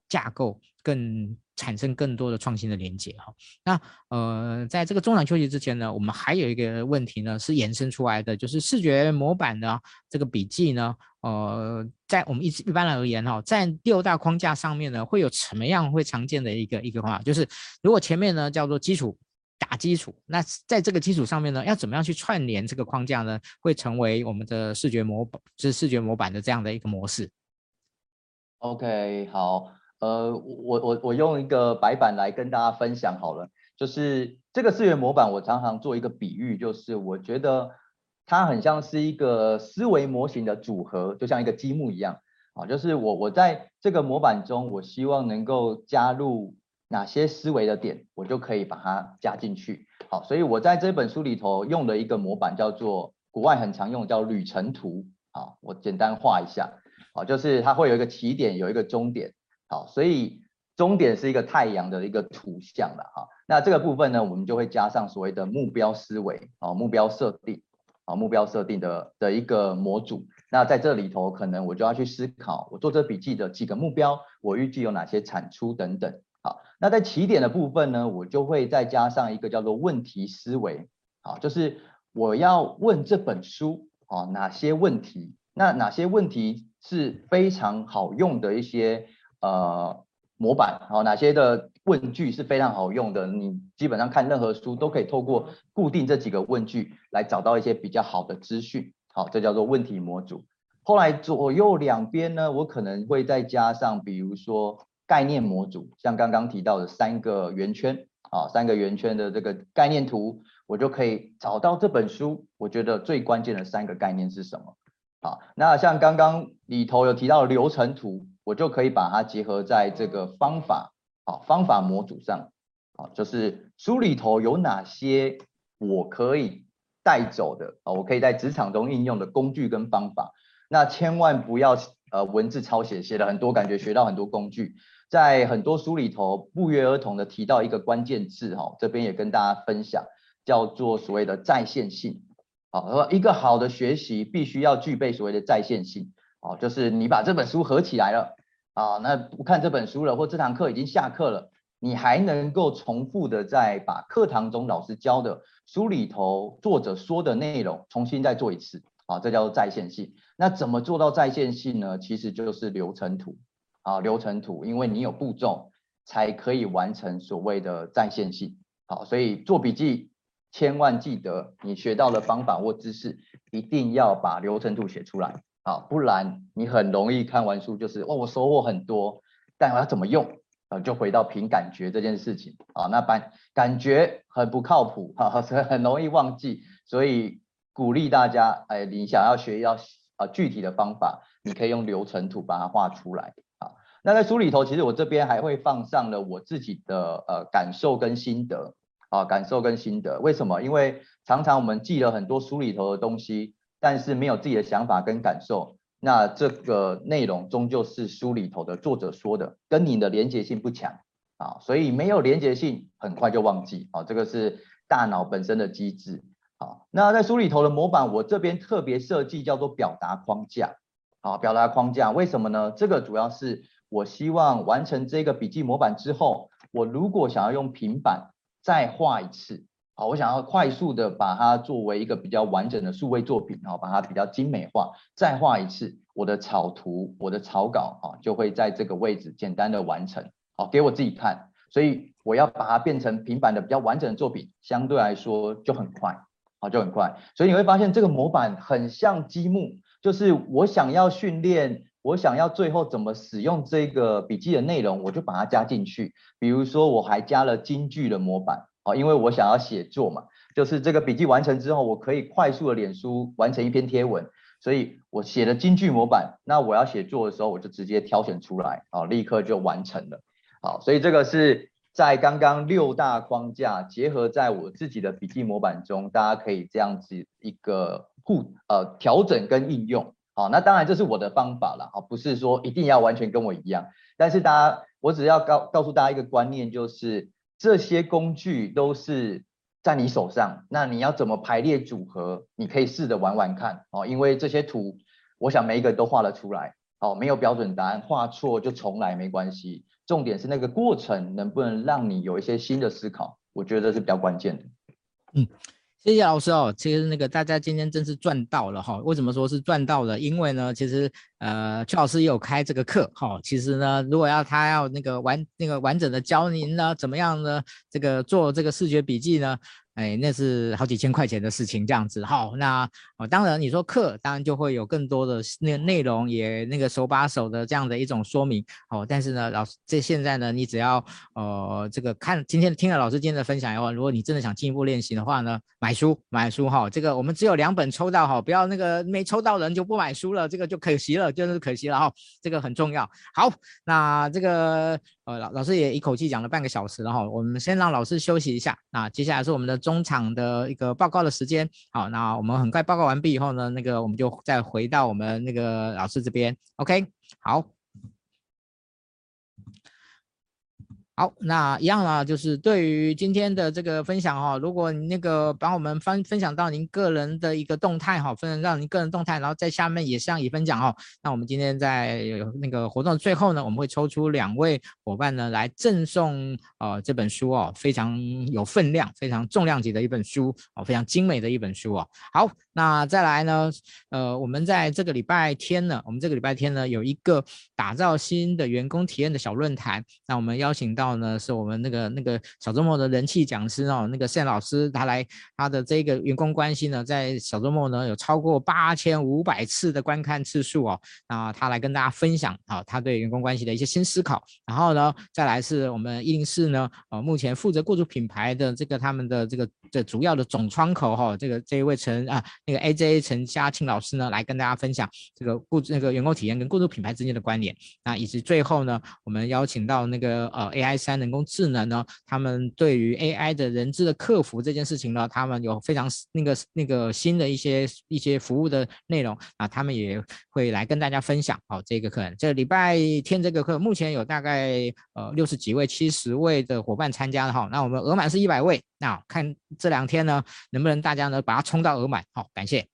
架构更。产生更多的创新的连接哈，那呃，在这个中场休息之前呢，我们还有一个问题呢，是延伸出来的，就是视觉模板的这个笔记呢，呃，在我们一一般来而言哈，在六大框架上面呢，会有什么样会常见的一个一个方法，就是如果前面呢叫做基础打基础，那在这个基础上面呢，要怎么样去串联这个框架呢，会成为我们的视觉模板，就是视觉模板的这样的一个模式。OK，好。呃，我我我用一个白板来跟大家分享好了，就是这个四元模板，我常常做一个比喻，就是我觉得它很像是一个思维模型的组合，就像一个积木一样啊，就是我我在这个模板中，我希望能够加入哪些思维的点，我就可以把它加进去。好，所以我在这本书里头用的一个模板叫做国外很常用叫旅程图，好，我简单画一下，好，就是它会有一个起点，有一个终点。好，所以终点是一个太阳的一个图像了哈。那这个部分呢，我们就会加上所谓的目标思维，啊，目标设定。啊目标设定的的一个模组。那在这里头，可能我就要去思考，我做这笔记的几个目标，我预计有哪些产出等等。好，那在起点的部分呢，我就会再加上一个叫做问题思维。好，就是我要问这本书啊哪些问题？那哪些问题是非常好用的一些呃模板？好，哪些的问句是非常好用的？你基本上看任何书都可以透过固定这几个问句来找到一些比较好的资讯。好，这叫做问题模组。后来左右两边呢，我可能会再加上，比如说概念模组，像刚刚提到的三个圆圈，啊，三个圆圈的这个概念图，我就可以找到这本书，我觉得最关键的三个概念是什么？好，那像刚刚里头有提到流程图，我就可以把它结合在这个方法，好，方法模组上，好，就是书里头有哪些我可以。带走的啊，我可以在职场中应用的工具跟方法，那千万不要呃文字抄写，写了很多，感觉学到很多工具，在很多书里头不约而同的提到一个关键字哈，这边也跟大家分享，叫做所谓的在线性，好，一个好的学习必须要具备所谓的在线性，哦，就是你把这本书合起来了啊，那不看这本书了，或这堂课已经下课了。你还能够重复的再把课堂中老师教的书里头作者说的内容重新再做一次，啊，这叫做在线性。那怎么做到在线性呢？其实就是流程图，啊，流程图，因为你有步骤才可以完成所谓的在线性。好，所以做笔记千万记得，你学到的方法或知识一定要把流程图写出来，啊，不然你很容易看完书就是，哦，我收获很多，但我要怎么用？啊，就回到凭感觉这件事情啊，那感感觉很不靠谱哈，所以很容易忘记，所以鼓励大家，哎，你想要学要啊具体的方法，你可以用流程图把它画出来啊。那在书里头，其实我这边还会放上了我自己的呃感受跟心得啊，感受跟心得，为什么？因为常常我们记了很多书里头的东西，但是没有自己的想法跟感受。那这个内容终究是书里头的作者说的，跟你的连结性不强啊，所以没有连结性，很快就忘记啊，这个是大脑本身的机制啊。那在书里头的模板，我这边特别设计叫做表达框架啊，表达框架为什么呢？这个主要是我希望完成这个笔记模板之后，我如果想要用平板再画一次。好，我想要快速的把它作为一个比较完整的数位作品，好，把它比较精美化，再画一次我的草图，我的草稿，啊，就会在这个位置简单的完成，好，给我自己看，所以我要把它变成平板的比较完整的作品，相对来说就很快，好，就很快，所以你会发现这个模板很像积木，就是我想要训练，我想要最后怎么使用这个笔记的内容，我就把它加进去，比如说我还加了京剧的模板。哦因为我想要写作嘛，就是这个笔记完成之后，我可以快速的脸书完成一篇贴文，所以我写了京剧模板。那我要写作的时候，我就直接挑选出来，啊，立刻就完成了。好，所以这个是在刚刚六大框架结合在我自己的笔记模板中，大家可以这样子一个互呃调整跟应用。好，那当然这是我的方法了，啊，不是说一定要完全跟我一样，但是大家，我只要告告诉大家一个观念，就是。这些工具都是在你手上，那你要怎么排列组合？你可以试着玩玩看哦，因为这些图，我想每一个都画得出来哦，没有标准答案，画错就重来没关系。重点是那个过程能不能让你有一些新的思考，我觉得这是比较关键的。嗯。谢谢老师哦，其实那个大家今天真是赚到了哈。为什么说是赚到了？因为呢，其实呃，邱老师也有开这个课哈。其实呢，如果要他要那个完那个完整的教您呢，怎么样呢？这个做这个视觉笔记呢？哎，那是好几千块钱的事情，这样子。好，那哦，当然你说课，当然就会有更多的那内容，也那个手把手的这样的一种说明。哦，但是呢，老师这现在呢，你只要呃这个看今天听了老师今天的分享以后，如果你真的想进一步练习的话呢，买书买书哈。这个我们只有两本抽到哈，不要那个没抽到人就不买书了，这个就可惜了，就是可惜了哈。这个很重要。好，那这个。呃，老老师也一口气讲了半个小时了哈，我们先让老师休息一下。那接下来是我们的中场的一个报告的时间。好，那我们很快报告完毕以后呢，那个我们就再回到我们那个老师这边。OK，好。好，那一样啊，就是对于今天的这个分享哈，如果那个把我们分分享到您个人的一个动态哈，分享到您个人动态，然后在下面也向乙分享哈，那我们今天在那个活动的最后呢，我们会抽出两位伙伴呢来赠送呃这本书哦，非常有分量、非常重量级的一本书哦，非常精美的一本书哦。好，那再来呢，呃，我们在这个礼拜天呢，我们这个礼拜天呢有一个打造新的员工体验的小论坛，那我们邀请到。呢，是我们那个那个小周末的人气讲师哦，那个 Sam 老师他来他的这个员工关系呢，在小周末呢有超过八千五百次的观看次数哦，那他来跟大家分享啊，他对员工关系的一些新思考。然后呢，再来是我们一零四呢，呃，目前负责雇主品牌的这个他们的这个这主要的总窗口哈，这个这一位陈啊那个 AJ 陈嘉庆老师呢，来跟大家分享这个雇那个员工体验跟雇主品牌之间的关联。那以及最后呢，我们邀请到那个呃 AI。三人工智能呢，他们对于 AI 的人资的客服这件事情呢，他们有非常那个那个新的一些一些服务的内容啊，他们也会来跟大家分享。好，这个课，这礼拜天这个课，目前有大概呃六十几位、七十位的伙伴参加了哈。那我们额满是一百位，那看这两天呢，能不能大家呢把它冲到额满？好，感谢。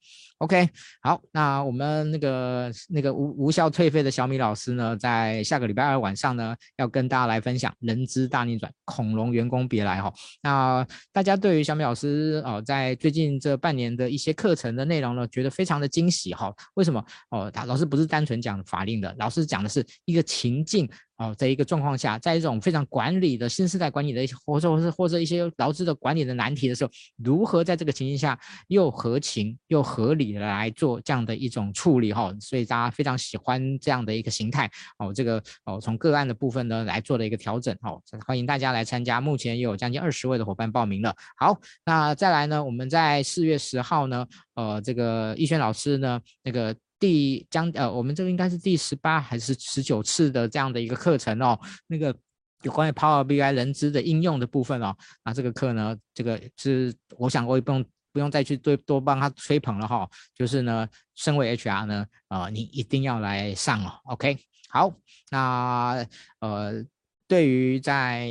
OK，好，那我们那个那个无无效退费的小米老师呢，在下个礼拜二晚上呢，要跟大家来分享人资大逆转，恐龙员工别来哈。那大家对于小米老师哦，在最近这半年的一些课程的内容呢，觉得非常的惊喜哈。为什么？哦，他老师不是单纯讲法令的，老师讲的是一个情境。哦，在一个状况下，在一种非常管理的新时代管理的一些，或者或是或者一些劳资的管理的难题的时候，如何在这个情形下又合情又合理的来做这样的一种处理哈？所以大家非常喜欢这样的一个形态哦。这个哦，从个案的部分呢来做的一个调整哦，欢迎大家来参加。目前有将近二十位的伙伴报名了。好，那再来呢，我们在四月十号呢，呃，这个逸轩老师呢，那个。第将呃，我们这个应该是第十八还是十九次的这样的一个课程哦。那个有关于 Power BI 人资的应用的部分哦，那这个课呢，这个是我想我也不用不用再去多多帮他吹捧了哈、就是呢，身为 HR 呢，呃，你一定要来上哦。OK，好，那呃，对于在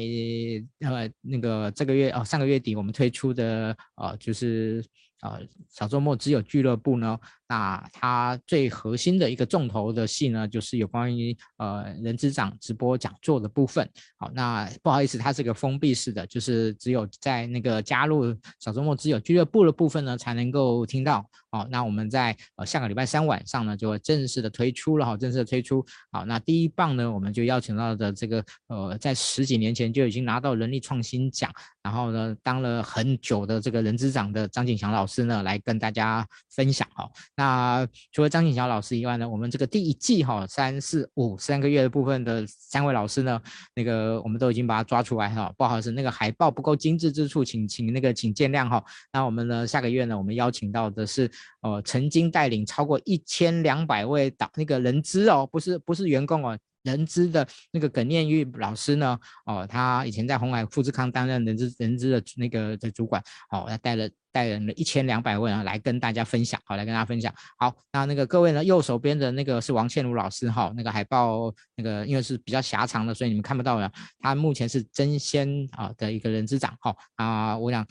呃那个这个月哦，上个月底我们推出的呃，就是呃小周末只有俱乐部呢。那它最核心的一个重头的戏呢，就是有关于呃人资长直播讲座的部分。好，那不好意思，它是个封闭式的，就是只有在那个加入小周末只有俱乐部的部分呢，才能够听到。好，那我们在呃下个礼拜三晚上呢，就会正式的推出了哈，正式的推出。好，那第一棒呢，我们就邀请到的这个呃，在十几年前就已经拿到人力创新奖，然后呢当了很久的这个人资长的张景祥老师呢，来跟大家分享哈。那除了张景祥老师以外呢，我们这个第一季哈三四五三个月的部分的三位老师呢，那个我们都已经把他抓出来哈，不好意思，那个海报不够精致之处，请请那个请见谅哈。那我们呢下个月呢，我们邀请到的是呃曾经带领超过一千两百位导那个人资哦，不是不是员工哦。人资的那个耿念玉老师呢？哦，他以前在红海富士康担任人资人资的那个的主管。哦，他带了带了一千两百位啊，来跟大家分享。好，来跟大家分享。好，那那个各位呢，右手边的那个是王倩茹老师。哈、那个海报那个因为是比较狭长的，所以你们看不到了。他目前是争先啊的一个人资长。好、哦、啊，我想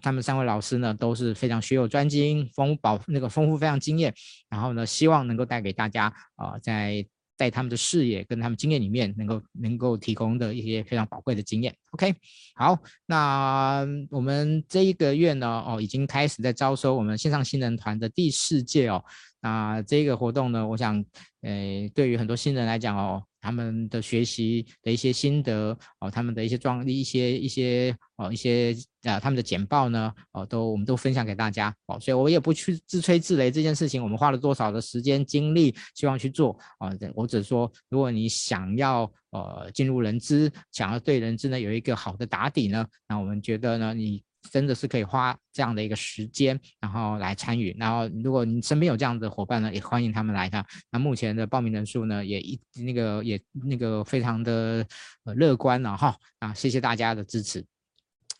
他们三位老师呢都是非常学有专精，丰宝那个丰富非常经验。然后呢，希望能够带给大家啊、在。在他们的视野跟他们经验里面，能够能够提供的一些非常宝贵的经验。OK，好，那我们这一个月呢，哦，已经开始在招收我们线上新人团的第四届哦。那这个活动呢，我想，诶，对于很多新人来讲哦。他们的学习的一些心得哦，他们的一些状一些一些哦一些啊，他们的简报呢哦，都我们都分享给大家哦，所以我也不去自吹自擂这件事情，我们花了多少的时间精力，希望去做啊，我只说，如果你想要呃进入人资，想要对人资呢有一个好的打底呢，那我们觉得呢你。真的是可以花这样的一个时间，然后来参与。然后，如果你身边有这样的伙伴呢，也欢迎他们来的。那目前的报名人数呢，也一那个也那个非常的呃乐观了哈啊！谢谢大家的支持。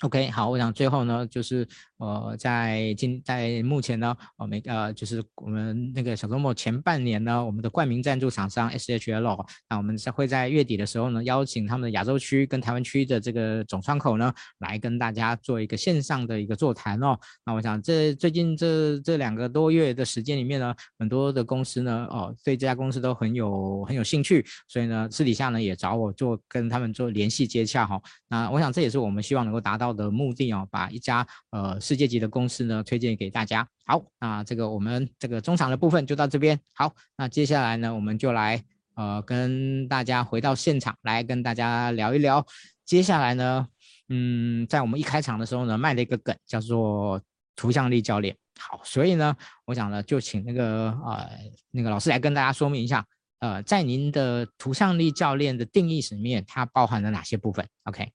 OK，好，我想最后呢，就是呃，在今在目前呢，我们呃，就是我们那个小周末前半年呢，我们的冠名赞助厂商 SHL，那我们在会在月底的时候呢，邀请他们的亚洲区跟台湾区的这个总窗口呢，来跟大家做一个线上的一个座谈哦。那我想这最近这这两个多月的时间里面呢，很多的公司呢，哦，对这家公司都很有很有兴趣，所以呢，私底下呢也找我做跟他们做联系接洽哈、哦。那我想这也是我们希望能够达到的目的哦，把一家呃世界级的公司呢推荐给大家。好，那这个我们这个中场的部分就到这边。好，那接下来呢，我们就来呃跟大家回到现场来跟大家聊一聊。接下来呢，嗯，在我们一开场的时候呢，卖了一个梗叫做图像力教练。好，所以呢，我想呢，就请那个呃那个老师来跟大家说明一下，呃，在您的图像力教练的定义里面，它包含了哪些部分？OK。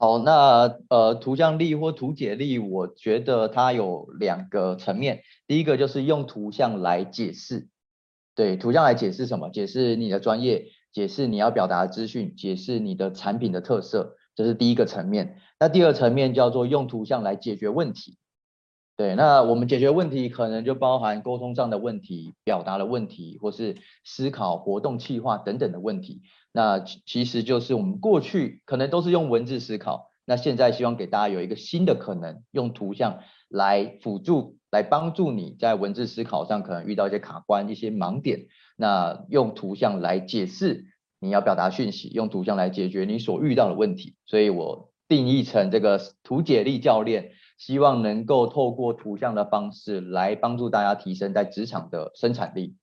好，那呃，图像力或图解力，我觉得它有两个层面。第一个就是用图像来解释，对，图像来解释什么？解释你的专业，解释你要表达的资讯，解释你的产品的特色，这是第一个层面。那第二层面叫做用图像来解决问题。对，那我们解决问题可能就包含沟通上的问题、表达的问题，或是思考活动企划等等的问题。那其实就是我们过去可能都是用文字思考，那现在希望给大家有一个新的可能，用图像来辅助，来帮助你在文字思考上可能遇到一些卡关、一些盲点，那用图像来解释你要表达讯息，用图像来解决你所遇到的问题。所以我定义成这个图解力教练，希望能够透过图像的方式来帮助大家提升在职场的生产力。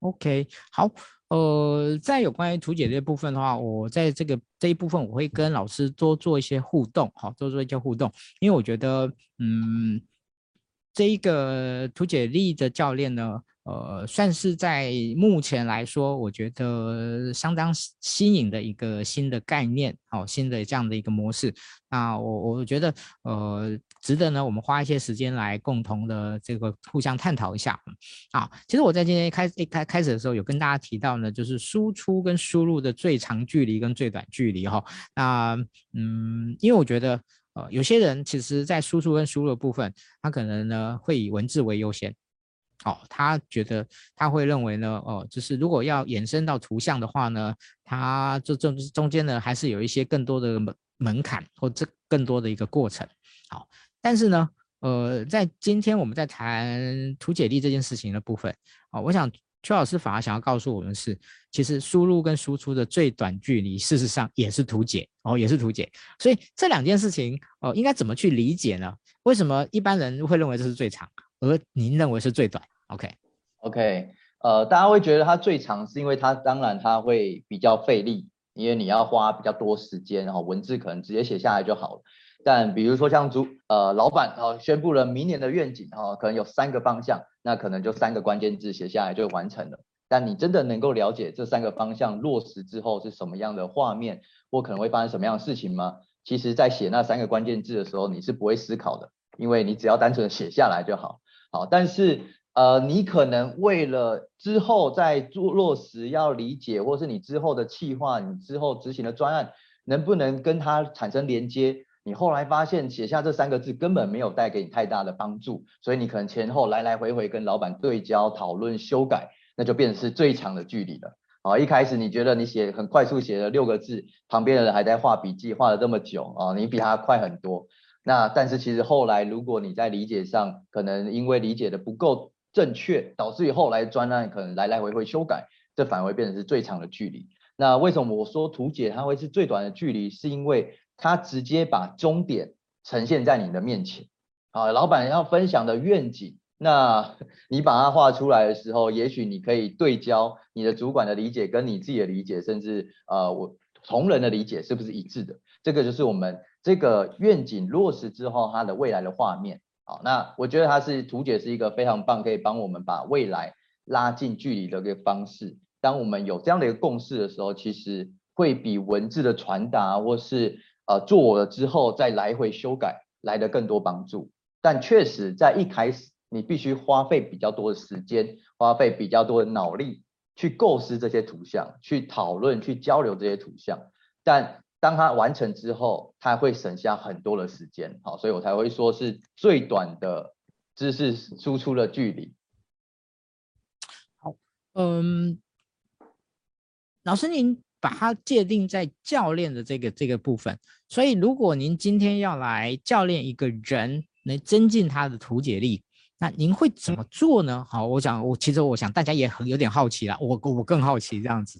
OK，好。呃，在有关于图解这部分的话，我在这个这一部分我会跟老师多做一些互动，好，多做一些互动，因为我觉得，嗯，这一个图解力的教练呢。呃，算是在目前来说，我觉得相当新颖的一个新的概念，哦，新的这样的一个模式。那我我觉得，呃，值得呢，我们花一些时间来共同的这个互相探讨一下。啊，其实我在今天一开一开开始的时候，有跟大家提到呢，就是输出跟输入的最长距离跟最短距离哈。那嗯，因为我觉得，呃，有些人其实在输出跟输入的部分，他可能呢会以文字为优先。哦，他觉得他会认为呢，哦，就是如果要衍生到图像的话呢，他这中中间呢还是有一些更多的门门槛或这更多的一个过程。好，但是呢，呃，在今天我们在谈图解力这件事情的部分，啊、哦，我想邱老师反而想要告诉我们是，其实输入跟输出的最短距离，事实上也是图解，哦，也是图解。所以这两件事情，哦，应该怎么去理解呢？为什么一般人会认为这是最长，而您认为是最短？OK，OK，呃，大家会觉得它最长，是因为它当然它会比较费力，因为你要花比较多时间，然后文字可能直接写下来就好了。但比如说像主呃老板啊宣布了明年的愿景哈，可能有三个方向，那可能就三个关键字写下来就完成了。但你真的能够了解这三个方向落实之后是什么样的画面，或可能会发生什么样的事情吗？其实，在写那三个关键字的时候，你是不会思考的，因为你只要单纯写下来就好。好，但是呃，你可能为了之后再做落实要理解，或是你之后的企划，你之后执行的专案能不能跟它产生连接？你后来发现写下这三个字根本没有带给你太大的帮助，所以你可能前后来来回回跟老板对焦、讨论、修改，那就变成是最长的距离了。啊，一开始你觉得你写很快速写了六个字，旁边的人还在画笔记，画了这么久啊，你比他快很多。那但是其实后来，如果你在理解上可能因为理解的不够正确，导致于后来专案可能来来回回修改，这反而会变成是最长的距离。那为什么我说图解它会是最短的距离？是因为它直接把终点呈现在你的面前。啊，老板要分享的愿景，那 <laughs> 你把它画出来的时候，也许你可以对焦你的主管的理解跟你自己的理解，甚至呃我同仁的理解是不是一致的？这个就是我们。这个愿景落实之后，它的未来的画面，好，那我觉得它是图解是一个非常棒，可以帮我们把未来拉近距离的一个方式。当我们有这样的一个共识的时候，其实会比文字的传达或是呃做了之后再来回修改来的更多帮助。但确实在一开始，你必须花费比较多的时间，花费比较多的脑力去构思这些图像，去讨论，去交流这些图像，但。当它完成之后，它会省下很多的时间，好，所以我才会说是最短的知识输出的距离。好，嗯，老师您把它界定在教练的这个这个部分，所以如果您今天要来教练一个人，来增进他的图解力，那您会怎么做呢？好，我想我其实我想大家也很有点好奇啦，我我更好奇这样子，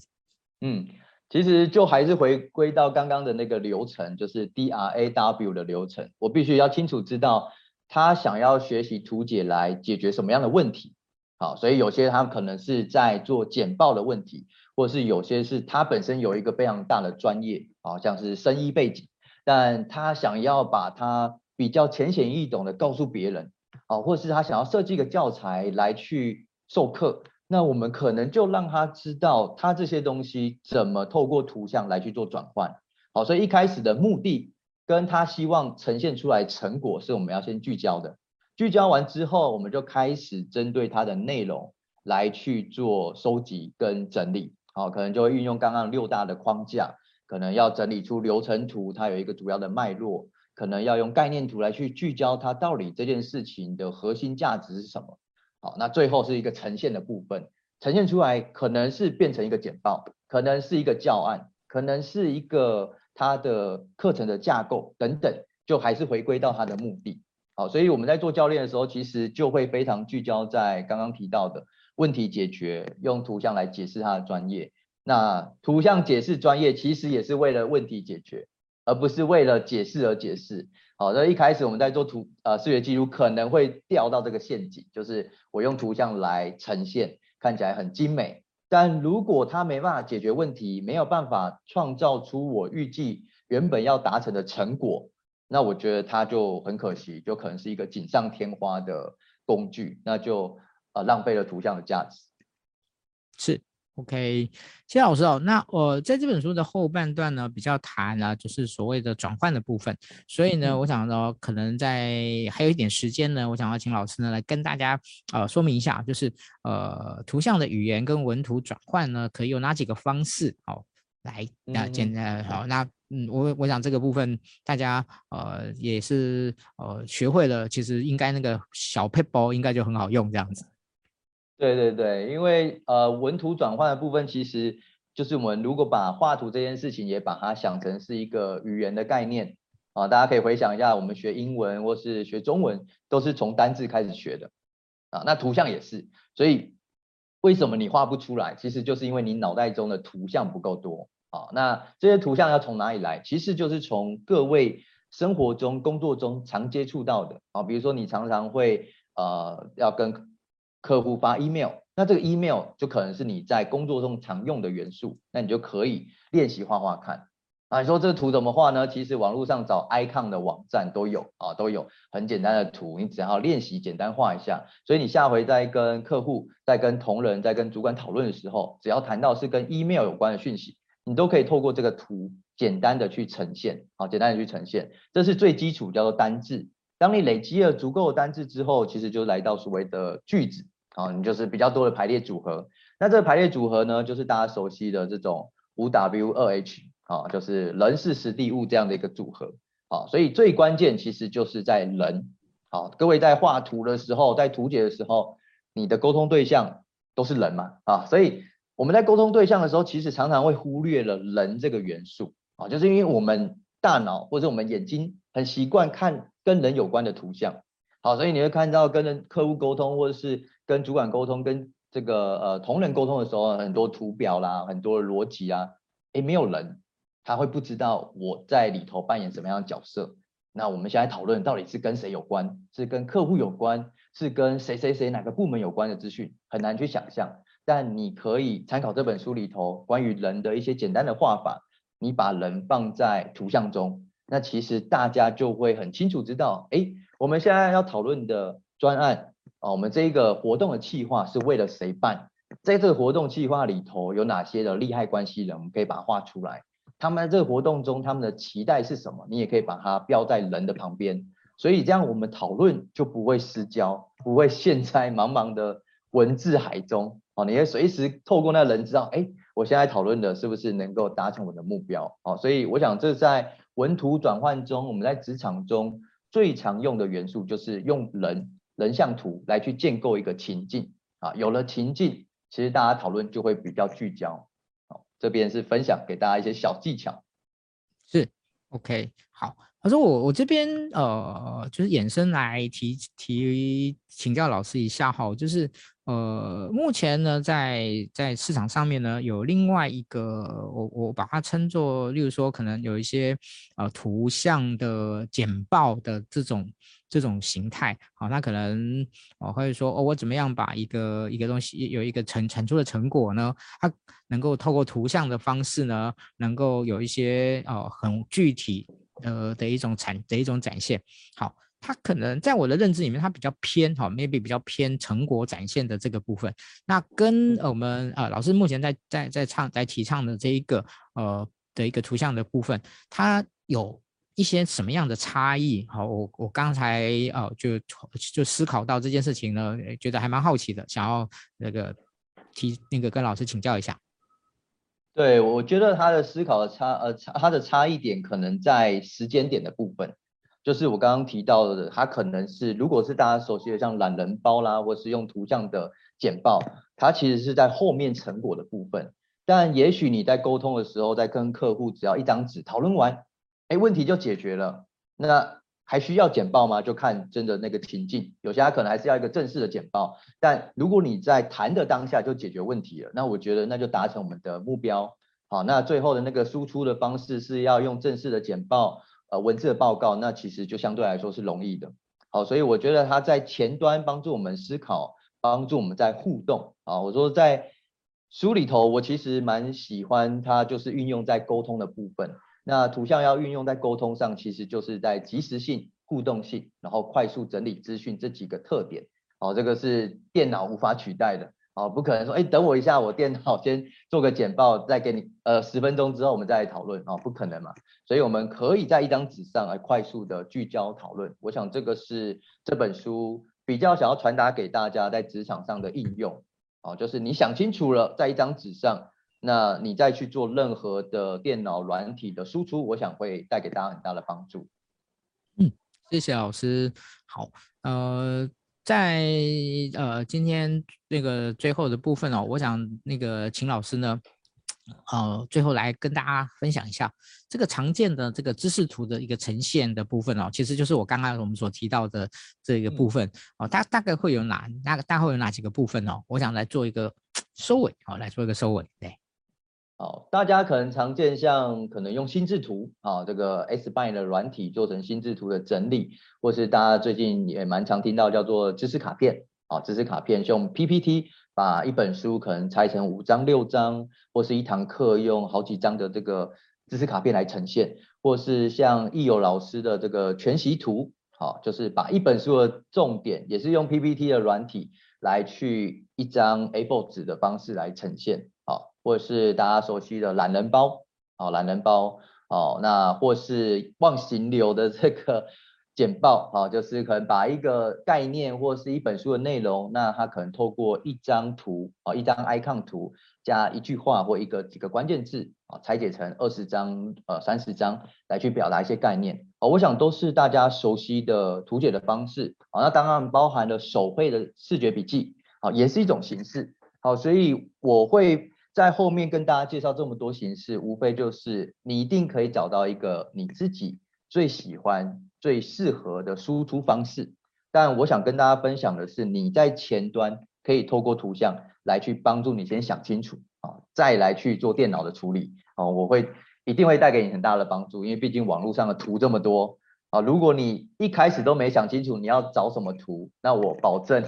嗯。其实就还是回归到刚刚的那个流程，就是 D R A W 的流程。我必须要清楚知道他想要学习图解来解决什么样的问题。好，所以有些他可能是在做简报的问题，或是有些是他本身有一个非常大的专业，好像是生医背景，但他想要把它比较浅显易懂的告诉别人，好，或是他想要设计一个教材来去授课。那我们可能就让他知道，他这些东西怎么透过图像来去做转换。好，所以一开始的目的跟他希望呈现出来成果是我们要先聚焦的。聚焦完之后，我们就开始针对它的内容来去做收集跟整理。好，可能就会运用刚刚六大的框架，可能要整理出流程图，它有一个主要的脉络，可能要用概念图来去聚焦它到底这件事情的核心价值是什么。好，那最后是一个呈现的部分，呈现出来可能是变成一个简报，可能是一个教案，可能是一个它的课程的架构等等，就还是回归到它的目的。好，所以我们在做教练的时候，其实就会非常聚焦在刚刚提到的问题解决，用图像来解释它的专业。那图像解释专业，其实也是为了问题解决，而不是为了解释而解释。好，那一开始我们在做图呃视觉记录，可能会掉到这个陷阱，就是我用图像来呈现，看起来很精美，但如果它没办法解决问题，没有办法创造出我预计原本要达成的成果，那我觉得它就很可惜，就可能是一个锦上添花的工具，那就呃浪费了图像的价值。是。OK，谢谢老师哦。那我、呃、在这本书的后半段呢，比较谈了就是所谓的转换的部分。所以呢，嗯、我想呢，可能在还有一点时间呢，我想要请老师呢来跟大家呃说明一下，就是呃图像的语言跟文图转换呢，可以有哪几个方式？好、哦，来那简单好，那嗯，我我想这个部分大家呃也是呃学会了，其实应该那个小 paper 应该就很好用这样子。对对对，因为呃文图转换的部分，其实就是我们如果把画图这件事情也把它想成是一个语言的概念啊，大家可以回想一下，我们学英文或是学中文都是从单字开始学的啊，那图像也是，所以为什么你画不出来？其实就是因为你脑袋中的图像不够多啊。那这些图像要从哪里来？其实就是从各位生活中、工作中常接触到的啊，比如说你常常会呃要跟客户发 email，那这个 email 就可能是你在工作中常用的元素，那你就可以练习画画看。啊，你说这个图怎么画呢？其实网络上找 icon 的网站都有啊，都有很简单的图，你只要练习简单画一下。所以你下回在跟客户、在跟同仁、在跟主管讨论的时候，只要谈到是跟 email 有关的讯息，你都可以透过这个图简单的去呈现，好，简单的去呈现，这是最基础叫做单字。当你累积了足够的单字之后，其实就来到所谓的句子。啊，你就是比较多的排列组合。那这个排列组合呢，就是大家熟悉的这种五 W 二 H 啊，就是人事时地物这样的一个组合。啊，所以最关键其实就是在人。好，各位在画图的时候，在图解的时候，你的沟通对象都是人嘛。啊，所以我们在沟通对象的时候，其实常常会忽略了人这个元素。啊，就是因为我们大脑或者我们眼睛很习惯看跟人有关的图像。好，所以你会看到跟人客户沟通或者是跟主管沟通，跟这个呃同仁沟通的时候，很多图表啦，很多逻辑啊，诶，没有人，他会不知道我在里头扮演什么样的角色。那我们现在讨论到底是跟谁有关？是跟客户有关？是跟谁谁谁哪个部门有关的资讯？很难去想象。但你可以参考这本书里头关于人的一些简单的画法，你把人放在图像中，那其实大家就会很清楚知道，诶，我们现在要讨论的专案。啊，我们这一个活动的企划是为了谁办？在这个活动企划里头有哪些的利害关系人？我们可以把它画出来。他们在这个活动中，他们的期待是什么？你也可以把它标在人的旁边。所以这样我们讨论就不会失焦，不会陷在茫茫的文字海中。哦，你会随时透过那个人知道，哎，我现在讨论的是不是能够达成我的目标？哦，所以我想这在文图转换中，我们在职场中最常用的元素就是用人人像图来去建构一个情境啊。有了情境，其实大家讨论就会比较聚焦。好，这边是分享给大家一些小技巧。是，OK，好。他说我我这边呃，就是衍生来提提请教老师一下哈，就是呃，目前呢，在在市场上面呢，有另外一个我我把它称作，例如说可能有一些呃图像的简报的这种这种形态，好，那可能我会说哦，我怎么样把一个一个东西有一个成产出的成果呢，它能够透过图像的方式呢，能够有一些哦很具体。呃的一种产的一种展现，好，它可能在我的认知里面，它比较偏哈，maybe 比较偏成果展现的这个部分。那跟我们呃老师目前在在在唱在提倡的这一个呃的一个图像的部分，它有一些什么样的差异？好，我我刚才哦就就思考到这件事情呢，觉得还蛮好奇的，想要那个提那个跟老师请教一下。对，我觉得他的思考的差，呃，差他的差异点可能在时间点的部分，就是我刚刚提到的，他可能是如果是大家熟悉的像懒人包啦，或是用图像的简报，它其实是在后面成果的部分。但也许你在沟通的时候，在跟客户只要一张纸讨论完，哎，问题就解决了。那还需要简报吗？就看真的那个情境，有些他可能还是要一个正式的简报。但如果你在谈的当下就解决问题了，那我觉得那就达成我们的目标。好，那最后的那个输出的方式是要用正式的简报，呃，文字的报告，那其实就相对来说是容易的。好，所以我觉得他在前端帮助我们思考，帮助我们在互动。啊，我说在书里头，我其实蛮喜欢它，就是运用在沟通的部分。那图像要运用在沟通上，其实就是在即时性、互动性，然后快速整理资讯这几个特点。哦，这个是电脑无法取代的。哦，不可能说，哎，等我一下，我电脑 <laughs> 先做个简报，再给你，呃，十分钟之后我们再来讨论。哦，不可能嘛。所以我们可以在一张纸上来快速的聚焦讨论。我想这个是这本书比较想要传达给大家在职场上的应用。哦，就是你想清楚了，在一张纸上。那你再去做任何的电脑软体的输出，我想会带给大家很大的帮助。嗯，谢谢老师。好，呃，在呃今天那个最后的部分哦，我想那个秦老师呢，呃，最后来跟大家分享一下这个常见的这个知识图的一个呈现的部分哦，其实就是我刚刚我们所提到的这个部分哦，大大概会有哪那个大概会有哪几个部分哦？我想来做一个 <tsk> 收尾，好，来做一个收尾，对。好，大家可能常见像可能用心智图啊，这个 Xbind 的软体做成心智图的整理，或是大家最近也蛮常听到叫做知识卡片啊，知识卡片用 PPT 把一本书可能拆成五张六张，或是一堂课用好几张的这个知识卡片来呈现，或是像益友老师的这个全息图，好，就是把一本书的重点也是用 PPT 的软体来去一张 A4 纸的方式来呈现。或是大家熟悉的懒人包，哦，懒人包，哦，那或是忘形流的这个 <laughs> 简报，哦，就是可能把一个概念或是一本书的内容，那它可能透过一张图，哦，一张 icon 图加一句话或一个几个关键字，啊，拆解成二十张，呃，三十张来去表达一些概念，哦，我想都是大家熟悉的图解的方式，哦，那当然包含了手绘的视觉笔记，哦，也是一种形式，好，所以我会。在后面跟大家介绍这么多形式，无非就是你一定可以找到一个你自己最喜欢、最适合的输出方式。但我想跟大家分享的是，你在前端可以透过图像来去帮助你先想清楚啊，再来去做电脑的处理啊。我会一定会带给你很大的帮助，因为毕竟网络上的图这么多啊。如果你一开始都没想清楚你要找什么图，那我保证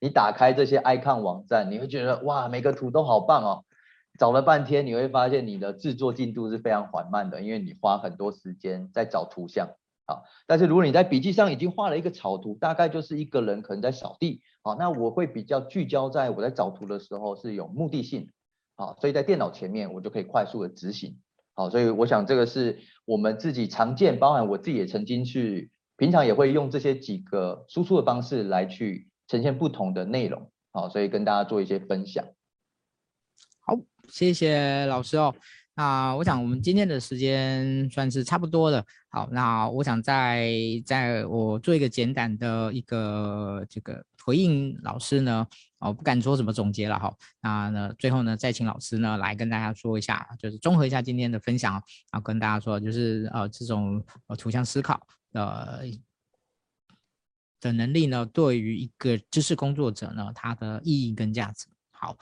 你打开这些 icon 网站，你会觉得哇，每个图都好棒哦。找了半天，你会发现你的制作进度是非常缓慢的，因为你花很多时间在找图像。好，但是如果你在笔记上已经画了一个草图，大概就是一个人可能在扫地。好，那我会比较聚焦在我在找图的时候是有目的性。好，所以在电脑前面我就可以快速的执行。好，所以我想这个是我们自己常见，包含我自己也曾经去，平常也会用这些几个输出的方式来去呈现不同的内容。好，所以跟大家做一些分享。谢谢老师哦。那我想我们今天的时间算是差不多了。好，那我想在在我做一个简短的一个这个回应老师呢，哦，不敢说什么总结了哈。那呢，最后呢，再请老师呢来跟大家说一下，就是综合一下今天的分享，然后跟大家说，就是呃这种呃图像思考的的能力呢，对于一个知识工作者呢，它的意义跟价值。好。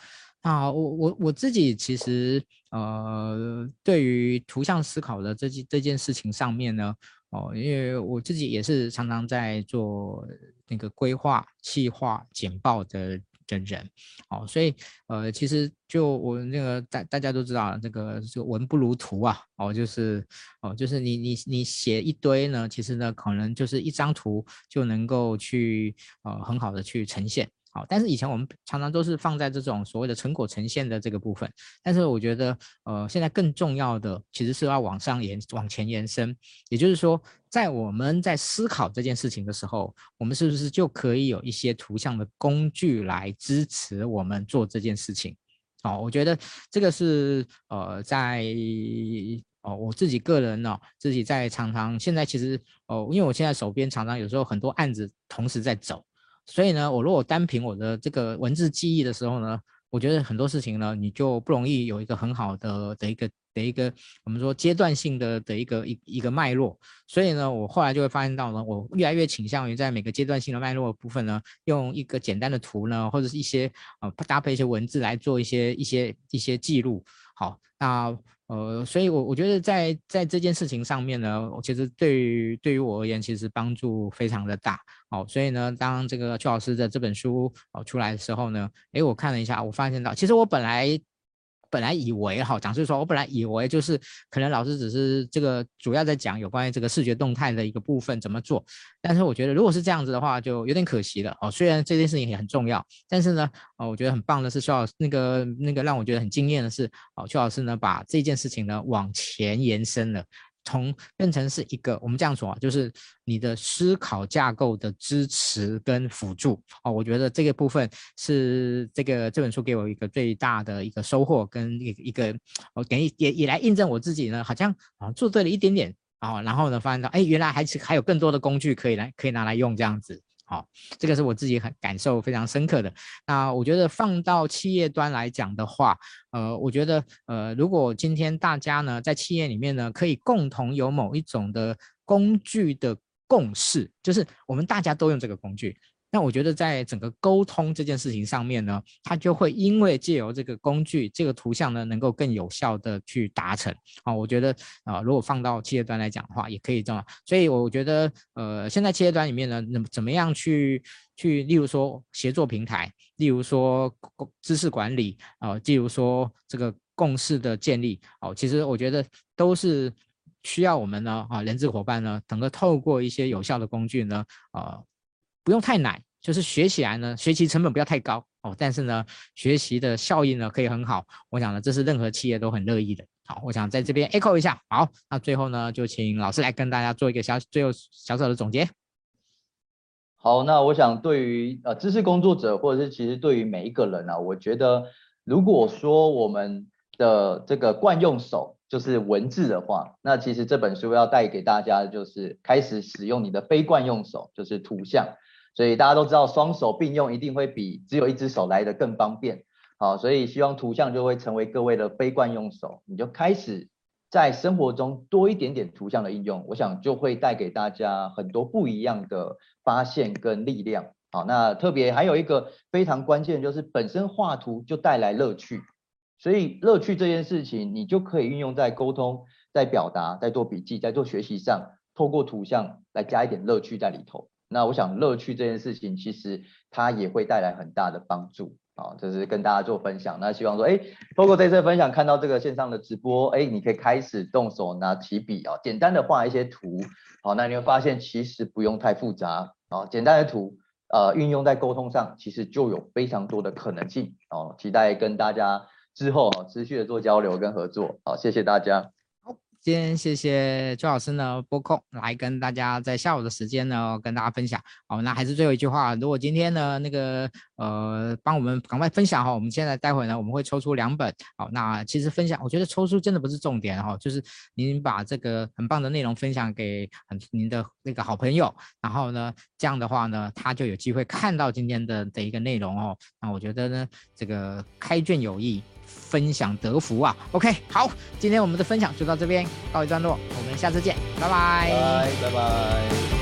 啊，我我我自己其实呃，对于图像思考的这件这件事情上面呢，哦，因为我自己也是常常在做那个规划、企划、简报的的人，哦，所以呃，其实就我那个大大家都知道，这个就文不如图啊，哦，就是哦，就是你你你写一堆呢，其实呢，可能就是一张图就能够去呃很好的去呈现。好，但是以前我们常常都是放在这种所谓的成果呈现的这个部分，但是我觉得，呃，现在更重要的其实是要往上延、往前延伸，也就是说，在我们在思考这件事情的时候，我们是不是就可以有一些图像的工具来支持我们做这件事情？哦，我觉得这个是呃，在哦，我自己个人呢、哦，自己在常常现在其实哦，因为我现在手边常常有时候很多案子同时在走。所以呢，我如果单凭我的这个文字记忆的时候呢，我觉得很多事情呢，你就不容易有一个很好的的一个的一个我们说阶段性的的一个一一个脉络。所以呢，我后来就会发现到呢，我越来越倾向于在每个阶段性的脉络部分呢，用一个简单的图呢，或者是一些呃搭配一些文字来做一些一些一些记录。好，那。呃，所以我，我觉得在在这件事情上面呢，我其实对于对于我而言，其实帮助非常的大。好，所以呢，当这个邱老师的这本书哦出来的时候呢，诶，我看了一下，我发现到，其实我本来。本来以为哈，讲师说，我本来以为就是可能老师只是这个主要在讲有关于这个视觉动态的一个部分怎么做，但是我觉得如果是这样子的话，就有点可惜了哦。虽然这件事情也很重要，但是呢，哦，我觉得很棒的是邱老师那个那个让我觉得很惊艳的是，哦，邱老师呢把这件事情呢往前延伸了。从变成是一个，我们这样说啊，就是你的思考架构的支持跟辅助哦，我觉得这个部分是这个这本书给我一个最大的一个收获跟一一个，我给也也来印证我自己呢，好像啊做对了一点点啊，然后呢发现到哎，原来还是还有更多的工具可以来可以拿来用这样子。好，这个是我自己很感受非常深刻的。那我觉得放到企业端来讲的话，呃，我觉得呃，如果今天大家呢在企业里面呢，可以共同有某一种的工具的共识，就是我们大家都用这个工具。那我觉得在整个沟通这件事情上面呢，它就会因为借由这个工具、这个图像呢，能够更有效的去达成。啊，我觉得啊，如果放到企业端来讲的话，也可以这样。所以我觉得，呃，现在企业端里面呢，怎怎么样去去，例如说协作平台，例如说知识管理啊，例如说这个共识的建立，哦，其实我觉得都是需要我们呢啊，人资伙伴呢，能够透过一些有效的工具呢，啊。不用太难，就是学起来呢，学习成本不要太高哦。但是呢，学习的效益呢可以很好。我想呢，这是任何企业都很乐意的。好，我想在这边 echo 一下。好，那最后呢，就请老师来跟大家做一个小最后小小的总结。好，那我想对于呃知识工作者，或者是其实对于每一个人啊，我觉得如果说我们的这个惯用手就是文字的话，那其实这本书要带给大家的就是开始使用你的非惯用手，就是图像。所以大家都知道，双手并用一定会比只有一只手来的更方便。好，所以希望图像就会成为各位的非惯用手，你就开始在生活中多一点点图像的应用，我想就会带给大家很多不一样的发现跟力量。好，那特别还有一个非常关键，就是本身画图就带来乐趣，所以乐趣这件事情，你就可以运用在沟通、在表达、在做笔记、在做学习上，透过图像来加一点乐趣在里头。那我想乐趣这件事情，其实它也会带来很大的帮助啊，就是跟大家做分享。那希望说，哎，透过这次分享，看到这个线上的直播，哎，你可以开始动手拿起笔啊，简单的画一些图，好，那你会发现其实不用太复杂啊，简单的图，呃，运用在沟通上，其实就有非常多的可能性哦。期待跟大家之后持续的做交流跟合作，好，谢谢大家。今天谢谢邱老师呢拨空来跟大家在下午的时间呢跟大家分享。好，那还是最后一句话，如果今天呢那个呃帮我们赶快分享哈，我们现在待会呢我们会抽出两本。好，那其实分享，我觉得抽出真的不是重点哈，就是您把这个很棒的内容分享给很您的那个好朋友，然后呢这样的话呢他就有机会看到今天的的一个内容哦。那我觉得呢这个开卷有益。分享得福啊！OK，好，今天我们的分享就到这边告一段落，我们下次见，拜拜，拜拜。